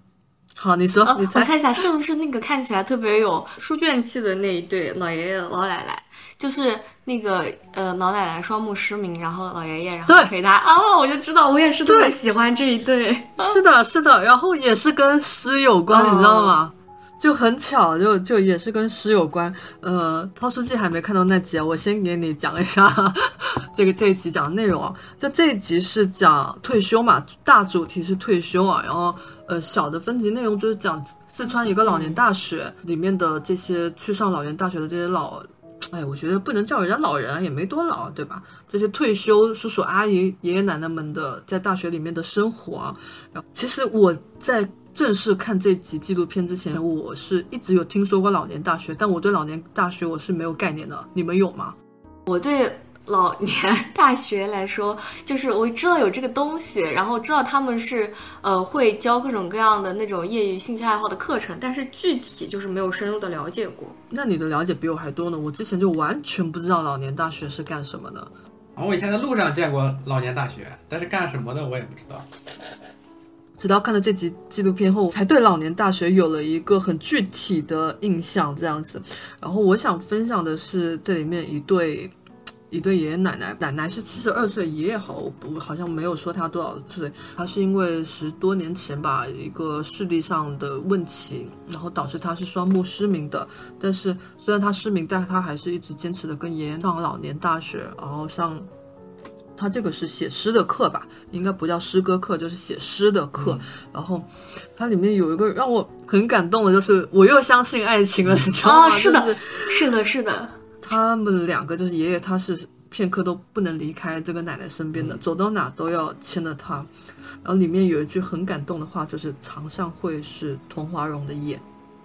好，你说，哦你猜，我猜一下，是不是那个看起来特别有书卷气的那一对老爷爷老奶奶？就是那个呃老奶奶双目失明，然后老爷爷然后对陪她啊，我就知道我也是特别喜欢这一对。是的，是的，然后也是跟诗有关，哦你知道吗？就很巧，就就也是跟诗有关。呃，涛书记还没看到那集啊，我先给你讲一下 这个这一集讲的内容啊。就这一集是讲退休嘛，大主题是退休啊，然后呃小的分级内容就是讲四川一个老年大学里面的这些去上老年大学的这些老。哎，我觉得不能叫人家老人，也没多老，对吧？这些退休叔叔阿姨、爷爷奶奶们的在大学里面的生活，然后其实我在正式看这集纪录片之前，我是一直有听说过老年大学，但我对老年大学我是没有概念的。你们有吗？我对老年大学来说，就是我知道有这个东西，然后知道他们是呃会教各种各样的那种业余兴趣爱好的课程，但是具体就是没有深入的了解过。那你的了解比我还多呢。我之前就完全不知道老年大学是干什么的。然后我以前在路上见过老年大学，但是干什么的我也不知道。直到看了这集纪录片后，才对老年大学有了一个很具体的印象，这样子。然后我想分享的是这里面一对一对爷爷奶奶，奶奶是七十二岁，爷爷好我不好像没有说他多少岁，他是因为十多年前吧一个视力上的问题，然后导致他是双目失明的。但是虽然他失明，但他还是一直坚持的跟爷爷上老年大学，然后上。他这个是写诗的课吧，应该不叫诗歌课，就是写诗的课。然后它里面有一个让我很感动的，就是我又相信爱情了，你知道吗？哦，是的就是，是的，是的，他们两个就是爷爷，他是片刻都不能离开这个奶奶身边的，走到哪都要牵着她。然后里面有一句很感动的话，就是“常上会是童华容的眼”。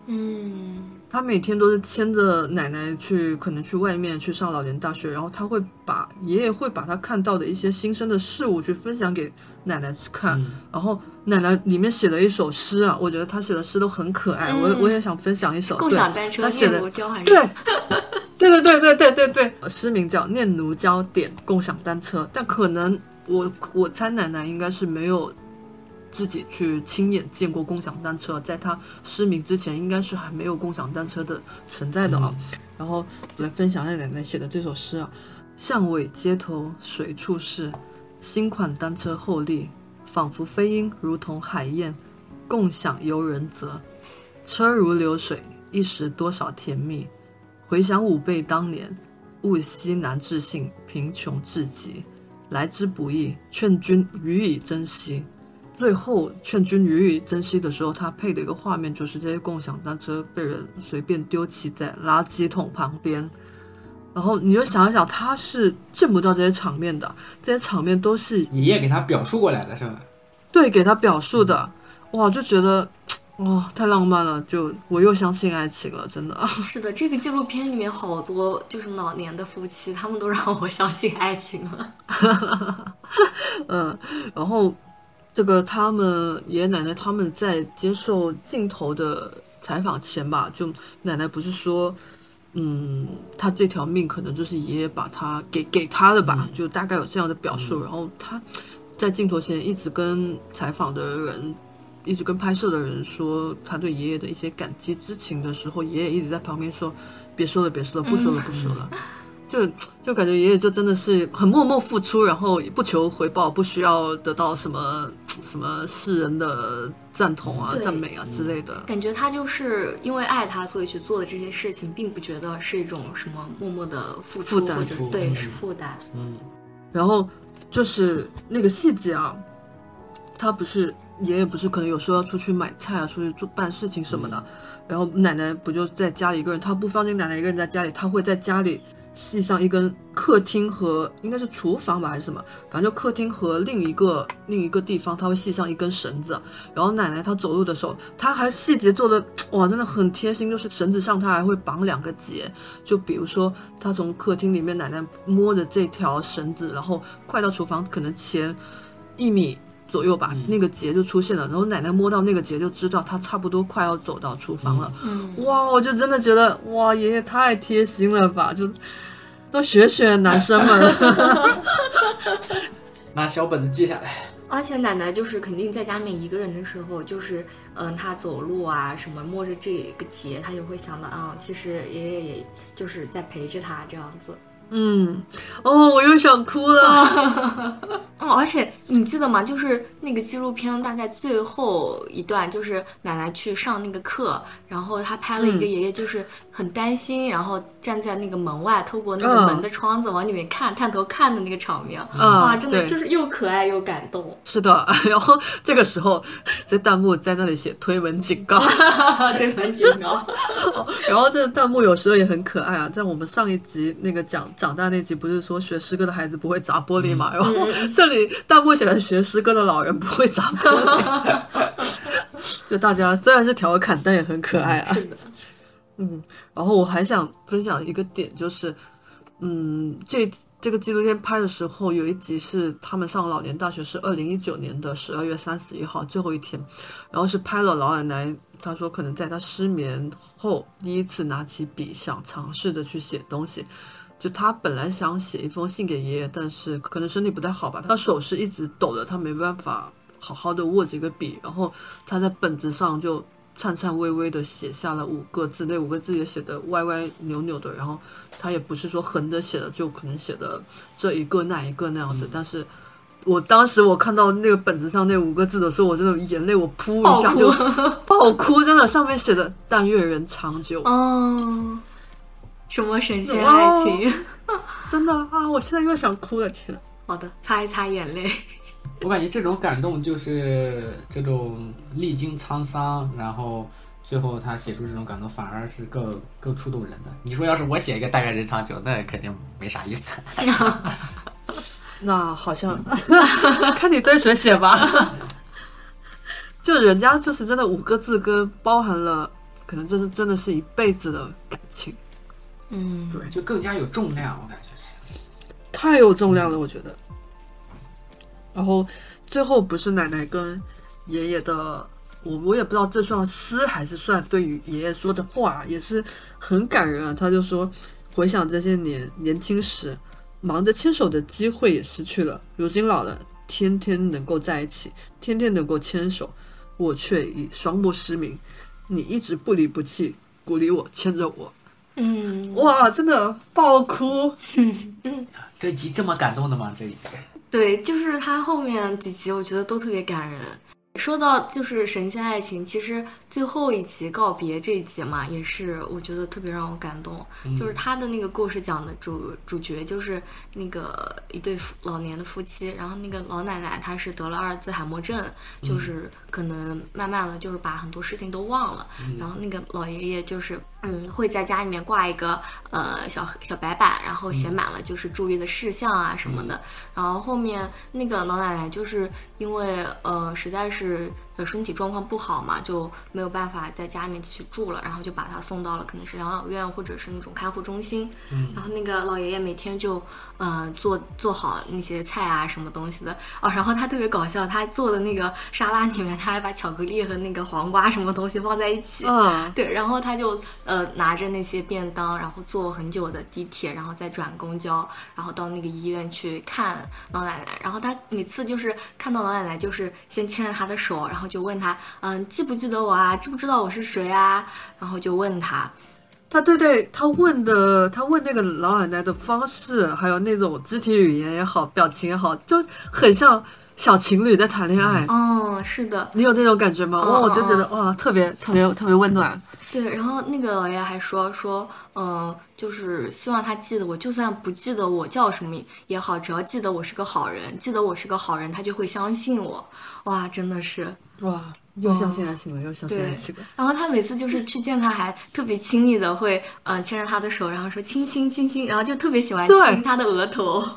嗯，他每天都是牵着奶奶去，可能去外面去上老年大学，然后他会把爷爷会把他看到的一些新生的事物去分享给奶奶去看，然后奶奶里面写了一首诗啊，我觉得他写的诗都很可爱，我我也想分享一首，共享单车他写的念奴娇还是？对，对对对对对对。对，诗名叫《念奴娇点共享单车》，但可能我我猜奶奶应该是没有自己去亲眼见过共享单车，在他失明之前，应该是还没有共享单车的存在的啊。然后来分享一下奶奶写的这首诗啊：巷尾街头随处是，新款单车后立，仿佛飞鹰，如同海燕，共享游人泽。车如流水，一时多少甜蜜。回想吾辈当年，物稀难置信，贫穷至极，来之不易，劝君予以珍惜。最后劝君予以珍惜的时候，他配的一个画面就是这些共享单车被人随便丢弃在垃圾桶旁边。然后你就想一想，他是见不到这些场面的，这些场面都是爷爷给他表述过来的是吧？对给他表述的，哇，就觉得哇太浪漫了，就我又相信爱情了，真的。是的，这个纪录片里面好多就是老年的夫妻，他们都让我相信爱情了。嗯，然后这个他们爷爷奶奶他们在接受镜头的采访前吧，就奶奶不是说，嗯，他这条命可能就是爷爷把他给给他的吧，就大概有这样的表述。然后他在镜头前一直跟采访的人。一直跟拍摄的人说他对爷爷的一些感激之情的时候，爷爷一直在旁边说：“别说了，别说了，不说了，不说了。就就感觉爷爷就真的是很默默付出，然后不求回报，不需要得到什么什么世人的赞同啊、赞美啊之类的。感觉他就是因为爱他，所以去做的这些事情，并不觉得是一种什么默默的付出负担对嗯是负担。嗯然后就是那个细节啊，他不是爷爷不是可能有时候要出去买菜啊，出去做办事情什么的，然后奶奶不就在家里一个人，他不放心奶奶一个人在家里，他会在家里系上一根客厅和应该是厨房吧还是什么，反正就客厅和另一个另一个地方，他会系上一根绳子。然后奶奶她走路的时候，她还细节做的哇，真的很贴心，就是绳子上她还会绑两个结，就比如说她从客厅里面奶奶摸着这条绳子，然后快到厨房，可能前一米。左右吧，那个结就出现了，然后奶奶摸到那个结就知道她差不多快要走到厨房了。嗯，哇，我就真的觉得哇，爷爷太贴心了吧，就都学学男生们。拿小本子记下来。而且奶奶就是肯定在家里面一个人的时候，就是嗯，她走路啊什么摸着这个结，她就会想到啊，其实爷爷也就是在陪着她这样子。嗯，哦，我又想哭了。嗯，而且你记得吗？就是那个纪录片大概最后一段，就是奶奶去上那个课，然后他拍了一个爷爷，就是很担心，然后站在那个门外，透过那个门的窗子往里面看，探头看的那个场面，哇，真的就是又可爱又感动。是的，然后这个时候在弹幕在那里写推文警告，推文警告。然后这个弹幕有时候也很可爱啊。在我们上一集那个讲长大那集，不是说学诗歌的孩子不会砸玻璃嘛？然后这里弹幕写的学诗歌的老人不会砸玻璃，就大家虽然是调侃，但也很可爱啊。嗯，然后我还想分享一个点，就是，嗯，这这个纪录片拍的时候，有一集是他们上老年大学，是二零一九年的十二月三十一号最后一天，然后是拍了老奶奶，她说可能在她失眠后第一次拿起笔，想尝试着去写东西。就他本来想写一封信给爷爷，但是可能身体不太好吧，他手是一直抖的，他没办法好好的握着一个笔，然后他在本子上就颤颤巍巍的写下了五个字，那五个字也写的歪歪扭扭的，然后他也不是说横着写的，就可能写的这一个那一个那样子。但是我当时我看到那个本子上那五个字的时候，我真的眼泪我噗一下就 爆哭，真的上面写的“但愿人长久”，嗯，什么神仙爱情？真的啊！我现在又想哭了，天呐！好的，擦一擦眼泪。我感觉这种感动就是这种历经沧桑，然后最后他写出这种感动，反而是更更触动人的。你说要是我写一个“但愿人长久”，那肯定没啥意思。那好像 看你对谁写吧。就人家就是真的五个字，跟包含了可能这是真的是一辈子的感情。嗯，对就更加有重量，我感觉是。太有重量了，我觉得。然后最后不是奶奶跟爷爷的，我我也不知道这算诗还是算对于爷爷说的话，也是很感人啊。他就说，回想这些年年轻时忙着牵手的机会也失去了，如今老了，天天能够在一起，天天能够牵手，我却已双目失明。你一直不离不弃，鼓励我，牵着我。嗯，哇，真的爆哭！嗯这集这么感动的吗？这一集？对，就是他后面几集，我觉得都特别感人。说到就是神仙爱情，其实最后一集告别这一集嘛，也是我觉得特别让我感动。就是他的那个故事讲的主主角就是那个一对夫老年的夫妻，然后那个老奶奶她是得了阿尔兹海默症，就是可能慢慢的就是把很多事情都忘了。然后那个老爷爷就是嗯会在家里面挂一个呃小小白板，然后写满了就是注意的事项啊什么的。然后后面那个老奶奶就是因为呃实在是呃身体状况不好嘛，就没有办法在家里面继续住了，然后就把他送到了可能是养老院或者是那种看护中心。然后那个老爷爷每天就嗯、呃做做好那些菜啊什么东西的哦，然后他特别搞笑，他做的那个沙拉里面他还把巧克力和那个黄瓜什么东西放在一起。嗯，对，然后他就呃拿着那些便当，然后坐很久的地铁，然后再转公交，然后到那个医院去看老奶奶。然后他每次就是看到老奶奶，就是先牵着她的手，然后就问他，嗯，记不记得我啊？知不知道我是谁啊？然后就问他，他对对，他问的，他问那个老奶奶的方式，还有那种肢体语言也好，表情也好，就很像小情侣在谈恋爱。哦，是的，你有那种感觉吗？哇，嗯我就觉得嗯哇，特别特别特别温暖。对，然后那个老爷还说说，嗯，就是希望他记得我，就算不记得我叫什么也好，只要记得我是个好人，记得我是个好人，他就会相信我。哇，真的是。哇，又相信爱情了，又相信对爱情了。然后他每次就是去见他，还特别亲昵的会，嗯、牵着他的手，然后说亲亲亲亲，然后就特别喜欢亲他的额头。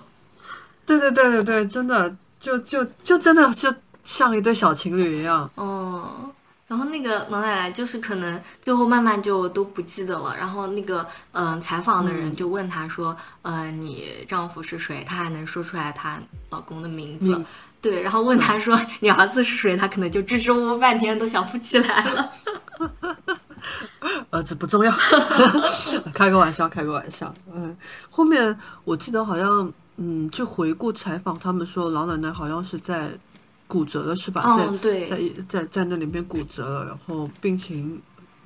对对对对对，真的就就就真的就像一对小情侣一样。嗯，然后那个老奶奶就是可能最后慢慢就都不记得了。然后那个嗯、采访的人就问她说，呃，你丈夫是谁？她还能说出来她老公的名字。名字对，然后问他说你儿子是谁？他可能就支支吾吾半天都想不起来了。儿子不重要，开个玩笑，开个玩笑。嗯，后面我记得好像，嗯，就回顾采访，他们说老奶奶好像是在骨折了，是吧？嗯，对在在在在那里面骨折了，然后病情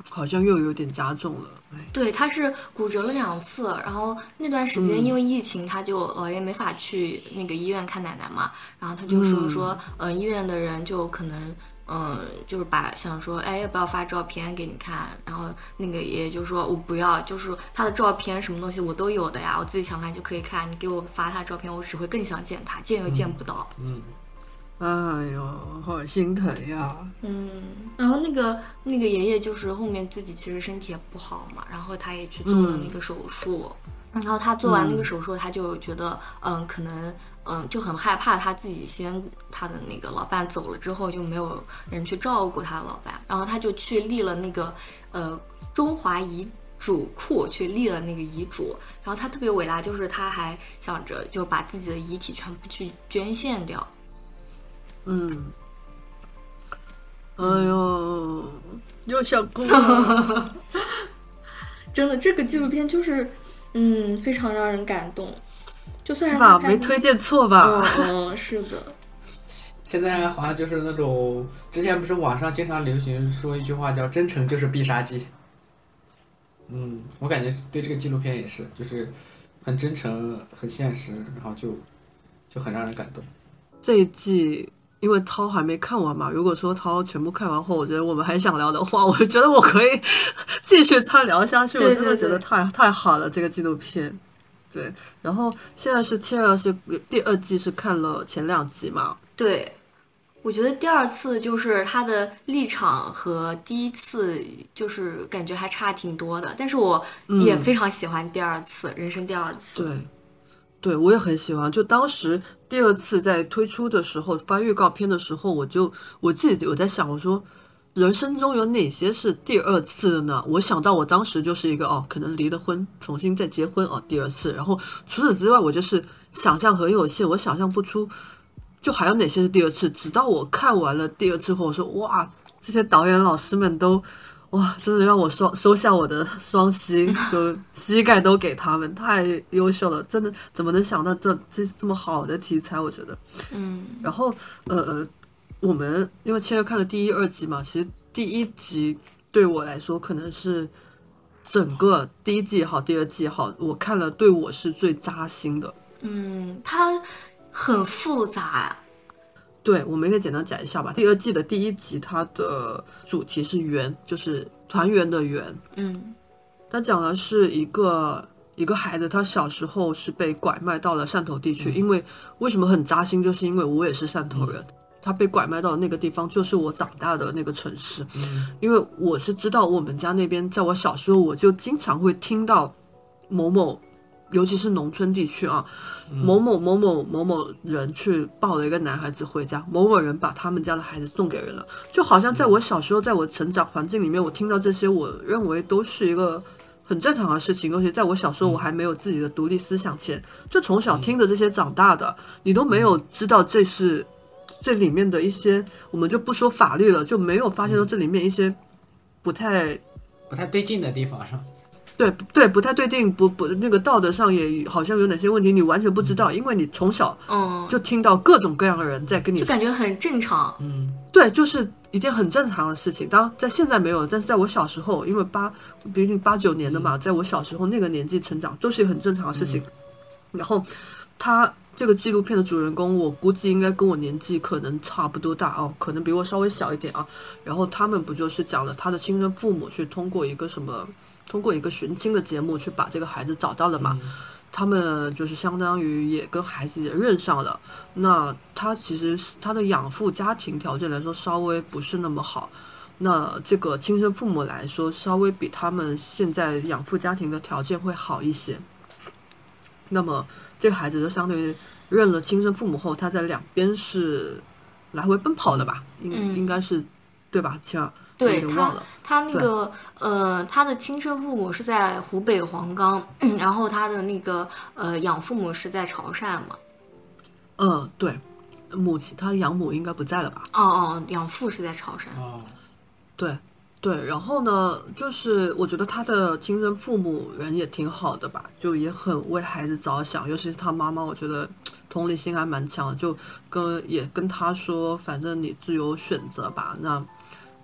好像又有点加重了。哎，对，他是骨折了两次，然后那段时间因为疫情，他就姥爷没法去那个医院看奶奶嘛，然后他就说说，呃，医院的人就可能，嗯，就是把想说，哎，要不要发照片给你看？然后那个爷爷就说，我不要，就是他的照片什么东西我都有的呀，我自己想看就可以看，你给我发他照片，我只会更想见他，见又见不到。嗯，哎呦，好心疼呀！嗯，然后那个那个爷爷就是后面自己其实身体也不好嘛，然后他也去做了那个手术，然后他做完那个手术，他就觉得嗯，可能嗯就很害怕，他自己先他的那个老伴走了之后就没有人去照顾他的老伴，然后他就去立了那个呃中华遗嘱库去立了那个遗嘱，然后他特别伟大，就是他还想着就把自己的遗体全部去捐献掉。嗯，哎呦，又想哭了。真的，这个纪录片就是，嗯，非常让人感动。就算是吧？没推荐错吧？嗯嗯，是的，现在好像就是那种，之前不是网上经常流行说一句话叫“真诚就是必杀技”。嗯，我感觉对这个纪录片也是，就是很真诚、很现实，然后就就很让人感动。这一季因为涛还没看完嘛，如果说涛全部看完后，我觉得我们还想聊的话，我觉得我可以继续再聊下去。我真的觉得太太好了，这个纪录片。对，然后现在是切尔是第二季是看了前两集嘛，对。我觉得第二次就是他的立场和第一次就是感觉还差挺多的，但是我也非常喜欢第二次、人生第二次。对，对我也很喜欢。就当时第二次在推出的时候发预告片的时候，我就我自己有在想，我说人生中有哪些是第二次的呢？我想到我当时就是一个哦，可能离了婚，重新再结婚哦，第二次。然后除此之外，我就是想象很有限，我想象不出。就还有哪些是第二次？直到我看完了第二次后，我说哇，这些导演老师们都哇，真的让我双收下我的双膝，就膝盖都给他们，太优秀了，真的怎么能想到这这这么好的题材？我觉得，嗯，然后呃呃，我们因为七月看了第一、二集嘛，其实第一集对我来说可能是整个第一季也好，第二季也好，我看了对我是最扎心的。嗯，它很复杂，对，我们应该简单讲一下吧。第二季的第一集，它的主题是圆，就是团圆的圆。嗯它讲的是一个一个孩子，他小时候是被拐卖到了汕头地区，因为为什么很扎心，就是因为我也是汕头人。他被拐卖到那个地方，就是我长大的那个城市。因为我是知道我们家那边，在我小时候，我就经常会听到某某，尤其是农村地区啊，某某某某某某人去抱了一个男孩子回家，某某人把他们家的孩子送给人了，就好像在我小时候，在我成长环境里面，我听到这些，我认为都是一个很正常的事情。而且在我小时候，我还没有自己的独立思想前，就从小听着这些长大的，你都没有知道这是这里面的一些，我们就不说法律了，就没有发现到这里面一些不太不太对劲的地方是吧？对对，不太对劲，不不，那个道德上也好像有哪些问题，你完全不知道，因为你从小嗯，就听到各种各样的人在跟你就感觉很正常。嗯，对，就是一件很正常的事情。当然，在现在没有，但是在我小时候，因为八，毕竟八九年的嘛，在我小时候那个年纪成长，都是很正常的事情。然后，他这个纪录片的主人公，我估计应该跟我年纪可能差不多大哦，可能比我稍微小一点啊。然后他们不就是讲了他的亲生父母去通过一个什么，通过一个寻亲的节目去把这个孩子找到了嘛？他们就是相当于也跟孩子也认上了。那他其实是他的养父家庭条件来说稍微不是那么好，那这个亲生父母来说稍微比他们现在养父家庭的条件会好一些。那么这个孩子就相当于认了亲生父母后，他在两边是来回奔跑的吧？应、嗯应该是对吧？这样我对他。他那个呃，他的亲生父母是在湖北黄冈，然后他的那个呃养父母是在潮汕嘛。嗯，对，母亲他养母应该不在了吧？哦哦，养父是在潮汕。哦，对对，然后呢，就是我觉得他的亲生父母人也挺好的吧，就也很为孩子着想，尤其是他妈妈，我觉得同理心还蛮强的，就跟也跟他说，反正你自由选择吧。那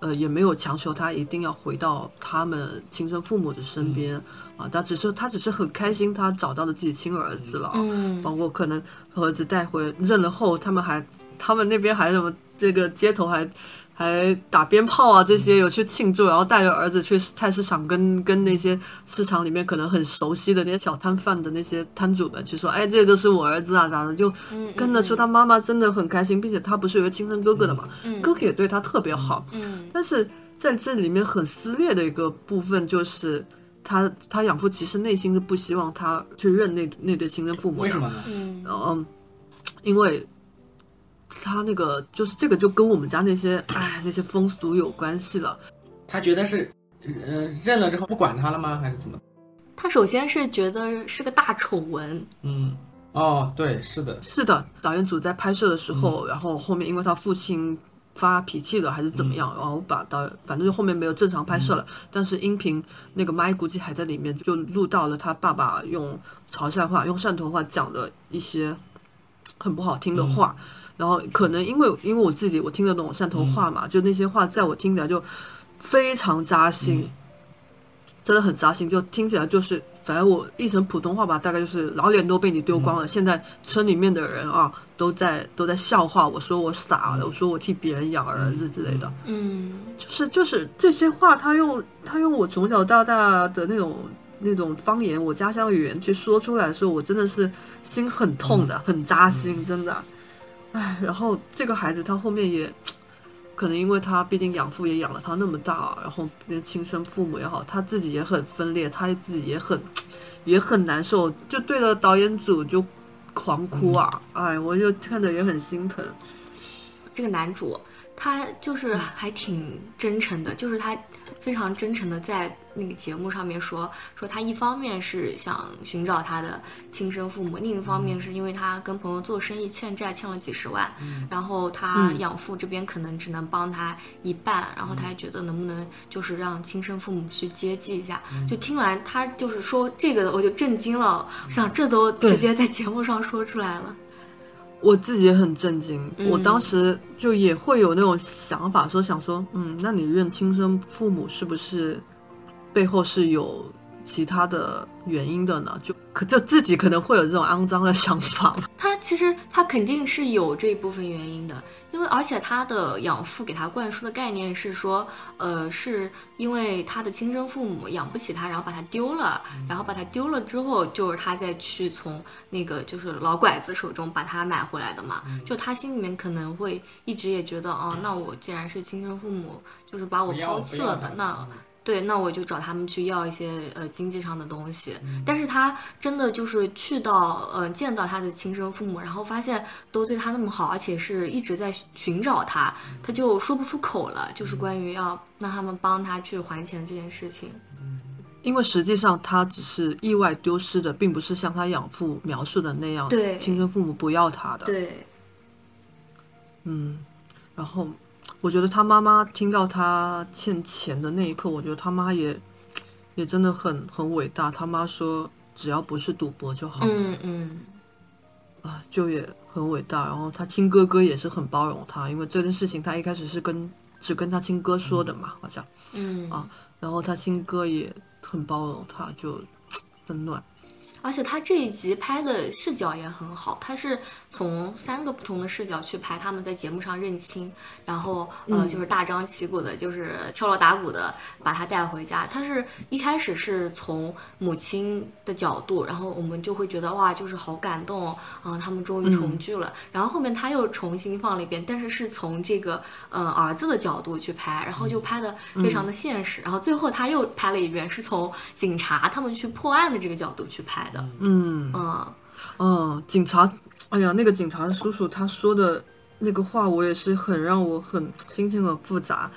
呃，也没有强求他一定要回到他们亲生父母的身边、啊，他只是他只是很开心，他找到了自己亲儿子了，嗯。包括可能儿子带回认了后，他们还他们那边还什么这个街头还还打鞭炮啊，这些有去庆祝，然后带着儿子去菜市场跟跟那些市场里面可能很熟悉的那些小摊贩的那些摊主们去说，哎，这个是我儿子啊，咋的，就跟得出他妈妈真的很开心，并且他不是有个亲生哥哥的嘛，哥哥也对他特别好，嗯。但是在这里面很撕裂的一个部分就是。他他养父其实内心是不希望他去认那那对亲生父母的，为什么呢？嗯。嗯，因为他那个就是这个就跟我们家那些哎那些风俗有关系了。他觉得是，呃，认了之后不管他了吗？还是怎么？他首先是觉得是个大丑闻，嗯，哦，对，是的，是的，导演组在拍摄的时候，然后后面因为他父亲发脾气了还是怎么样，然后把导演反正就后面没有正常拍摄了，但是音频那个麦估计还在里面，就录到了他爸爸用潮汕话、用汕头话讲的一些很不好听的话。然后可能因为因为我自己我听得懂汕头话嘛，就那些话在我听起来就非常扎心，真的很扎心，就听起来就是，反正我译成普通话吧，大概就是老脸都被你丢光了。现在村里面的人啊，都在都在笑话我说我傻了，我说我替别人养儿子之类的，嗯。就是就是这些话，他用他用我从小到大的那种那种方言，我家乡语言去说出来的时候，我真的是心很痛的，很扎心，真的。唉，然后这个孩子他后面也，可能因为他毕竟养父也养了他那么大，然后连亲生父母也好，他自己也很分裂，他自己也很也很难受，就对着导演组就狂哭啊！哎，我就看着也很心疼。这个男主他就是还挺真诚的，就是他非常真诚的在那个节目上面说，说他一方面是想寻找他的亲生父母，另一方面是因为他跟朋友做生意欠债欠了几十万，然后他养父这边可能只能帮他一半，然后他还觉得能不能就是让亲生父母去接济一下。就听完他就是说这个，我就震惊了，我想这都直接在节目上说出来了。我自己也很震惊，嗯。我当时就也会有那种想法，说想说，嗯，那你认亲生父母是不是背后是有其他的原因的呢？就可就自己可能会有这种肮脏的想法吧。他其实他肯定是有这一部分原因的，因为而且他的养父给他灌输的概念是说，呃，是因为他的亲生父母养不起他，然后把他丢了，然后把他丢了之后，就是他再去从那个就是老拐子手中把他买回来的嘛。就他心里面可能会一直也觉得，哦，那我既然是亲生父母，就是把我抛弃了的，那对，那我就找他们去要一些呃经济上的东西。但是他真的就是去到呃见到他的亲生父母，然后发现都对他那么好，而且是一直在寻找他，他就说不出口了，就是关于要让他们帮他去还钱这件事情。因为实际上他只是意外丢失的，并不是像他养父描述的那样，对亲生父母不要他的。对，嗯，然后我觉得他妈妈听到他欠钱的那一刻，我觉得他妈也也真的很很伟大。他妈说只要不是赌博就好，嗯嗯啊，就也很伟大。然后他亲哥哥也是很包容他，因为这件事情他一开始是跟只跟他亲哥说的嘛，好像。嗯，啊然后他亲哥也很包容他，就 很暖。而且他这一集拍的视角也很好，他是从三个不同的视角去拍他们在节目上认亲，然后呃就是大张旗鼓的，就是敲锣打鼓的把他带回家。他是一开始是从母亲的角度，然后我们就会觉得哇，就是好感动啊、他们终于重聚了。然后后面他又重新放了一遍，但是是从这个嗯、呃儿子的角度去拍，然后就拍的非常的现实。然后最后他又拍了一遍，是从警察他们去破案的这个角度去拍的。嗯嗯嗯，警察，哎呀，那个警察叔叔他说的那个话，我也是很让我很心情很复杂。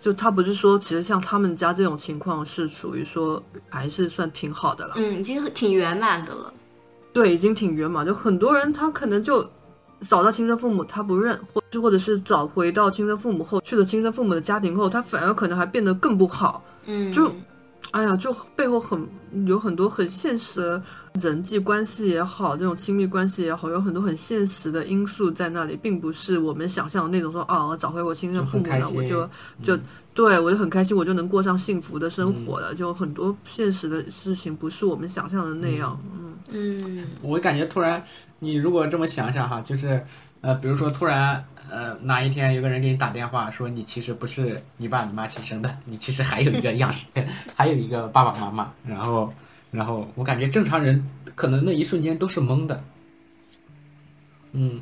就他不是说，其实像他们家这种情况是属于说还是算挺好的了，嗯，已经挺圆满的了。对，已经挺圆满。就很多人他可能就找到亲生父母他不认，或或者是找回到亲生父母后去了亲生父母的家庭后，他反而可能还变得更不好。嗯，就哎呀，就背后很有很多很现实的人际关系也好，这种亲密关系也好，有很多很现实的因素在那里，并不是我们想象的那种说啊，我找回我亲生父母了，我就就对我就很开心，我就能过上幸福的生活了。就很多现实的事情不是我们想象的那样。嗯，嗯我感觉突然，你如果这么想想哈，就是呃，比如说突然呃哪一天有个人给你打电话说你其实不是你爸你妈亲生的，你其实还有一个样式，还有一个爸爸妈妈，然后然后我感觉正常人可能那一瞬间都是懵的。嗯，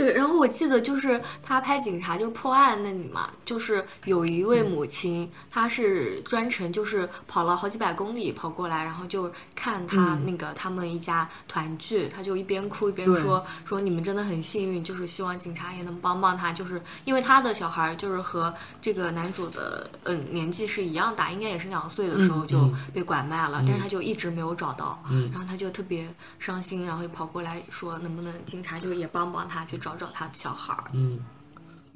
对，然后我记得就是他拍警察就是破案那里嘛，就是有一位母亲，她是专程就是跑了好几百公里跑过来，然后就看他那个他们一家团聚，他就一边哭一边说说你们真的很幸运，就是希望警察也能帮帮他，就是因为他的小孩就是和这个男主的嗯年纪是一样大，应该也是两岁的时候就被拐卖了，但是他就一直没有找到，然后他就特别伤心，然后就跑过来说能不能警察就也帮帮他去找找找他的小孩儿。嗯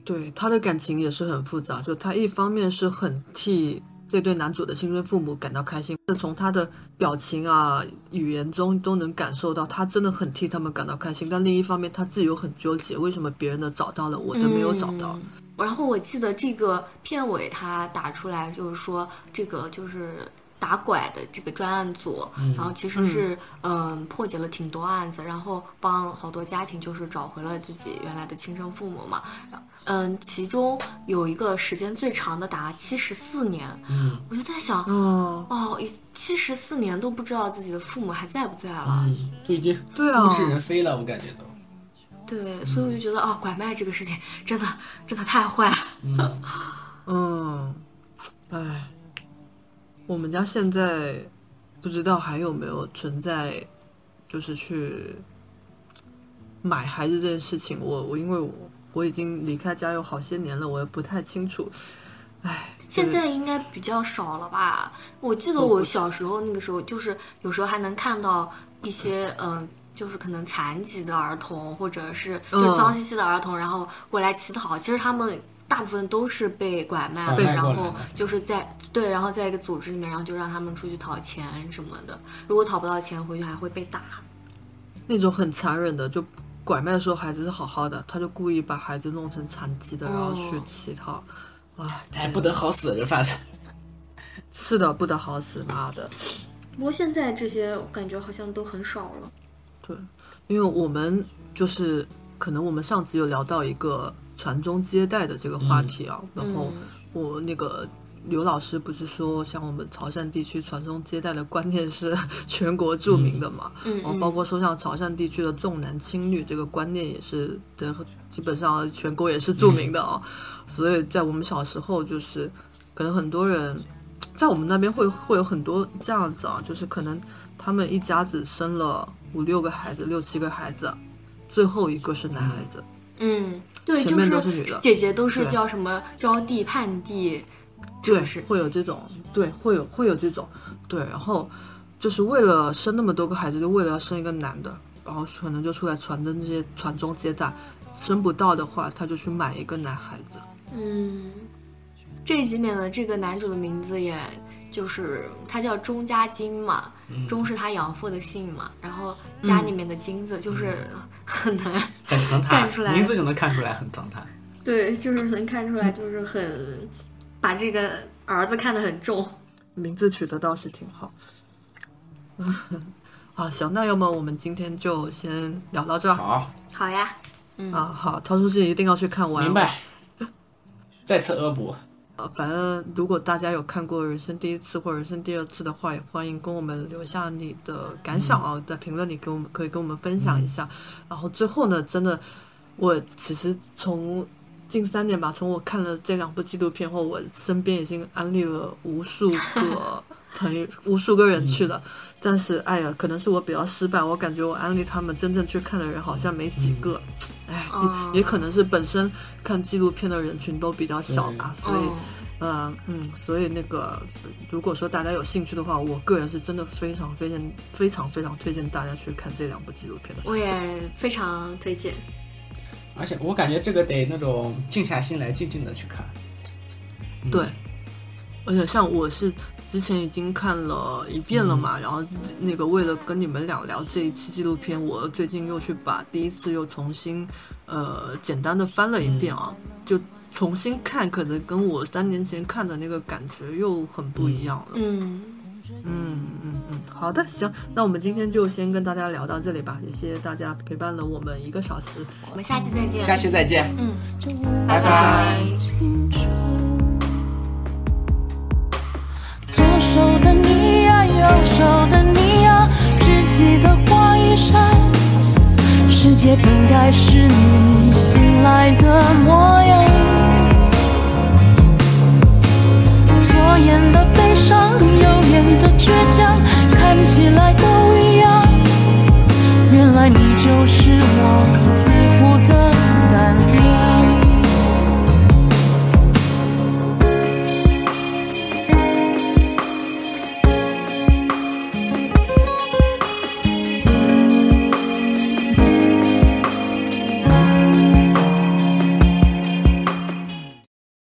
对他的感情也是很复杂，就他一方面是很替这对男主的亲生父母感到开心，从他的表情啊、语言中都能感受到他真的很替他们感到开心。但另一方面，他自己又很纠结，为什么别人的找到了，我的没有找到？嗯然后我记得这个片尾他打出来就是说，这个就是打拐的这个专案组，然后其实是嗯。破解了挺多案子，然后帮好多家庭就是找回了自己原来的亲生父母嘛。嗯，其中有一个时间最长的达七十四年，嗯。我就在想，哦，哦，七十四年都不知道自己的父母还在不在了。嗯，都已经对啊。物是人非了，我感觉都。对，所以我就觉得啊、拐卖这个事情真的真的太坏了。嗯，嗯，哎，我们家现在不知道还有没有存在，就是去买孩子这件事情。我我因为我我已经离开家有好些年了，我也不太清楚。唉，现在应该比较少了吧？我记得我小时候那个时候，就是有时候还能看到一些嗯。就是可能残疾的儿童，或者是就脏兮兮的儿童，然后过来乞讨。其实他们大部分都是被拐卖了，然后就是在对，然后在一个组织里面，然后就让他们出去讨钱什么的。如果讨不到钱，回去还会被打。那种很残忍的，就拐卖的时候孩子是好好的，他就故意把孩子弄成残疾的，然后去哦乞讨。哇，哎，不得好死，这贩子。是的，不得好死，妈的！不过现在这些我感觉好像都很少了。对，因为我们就是可能我们上集有聊到一个传宗接代的这个话题啊，然后嗯我那个刘老师不是说，像我们潮汕地区传宗接代的观念是 全国著名的嘛，嗯。然后包括说像潮汕地区的重男轻女这个观念也是的，基本上全国也是著名的哦，所以在我们小时候就是可能很多人。在我们那边会会有很多这样子啊，就是可能他们一家子生了五六个孩子，六七个孩子，最后一个是男孩子，嗯，对，前就是面都是女的姐姐都是叫什么招娣、盼娣，对，是。会有这种，对，会有会有这种，对，然后就是为了生那么多个孩子，就为了要生一个男的，然后可能就出来传的那些传宗接代，生不到的话，他就去买一个男孩子，嗯，这一集里面的这个男主的名字，也就是他叫钟家金嘛，钟是他养父的姓嘛，然后家里面的金子就是很难，很疼他看出，来名字就能看出来很疼他。对，就是能看出来，就是很把这个儿子看得很重。名字取得倒是挺好。啊，行，那要么我们今天就先聊到这儿好，好呀，啊。好，陶书记一定要去看完。明白。再次恶补，呃，反正如果大家有看过《人生第一次》或者《人生第二次》的话，也欢迎跟我们留下你的感想啊，在评论里给我们可以跟我们分享一下。然后最后呢，真的，我其实从近三年吧，从我看了这两部纪录片后，我身边已经安利了无数个朋友、无数个人去了。但是，哎呀，可能是我比较失败，我感觉我安利他们真正去看的人好像没几个。哎，哦也也可能是本身看纪录片的人群都比较小吧，所以。嗯，嗯嗯，所以那个，如果说大家有兴趣的话，我个人是真的非常非常非常非常推荐大家去看这两部纪录片的。我也非常推荐。而且我感觉这个得那种静下心来，静静的去看。对，而且像我是之前已经看了一遍了嘛，然后那个为了跟你们俩聊这一期纪录片，我最近又去把第一次又重新呃简单的翻了一遍啊，就重新看，可能跟我三年前看的那个感觉又很不一样了。嗯，嗯嗯嗯，好的，行，那我们今天就先跟大家聊到这里吧，也谢谢大家陪伴了我们一个小时。我们下期再见。下期再见。嗯，拜拜拜。清楚。左手的你呀，右手的你呀，只记得花衣裳。世界本该是你醒来的模样。左眼的悲伤，右眼的倔强，看起来都一样。原来你就是我。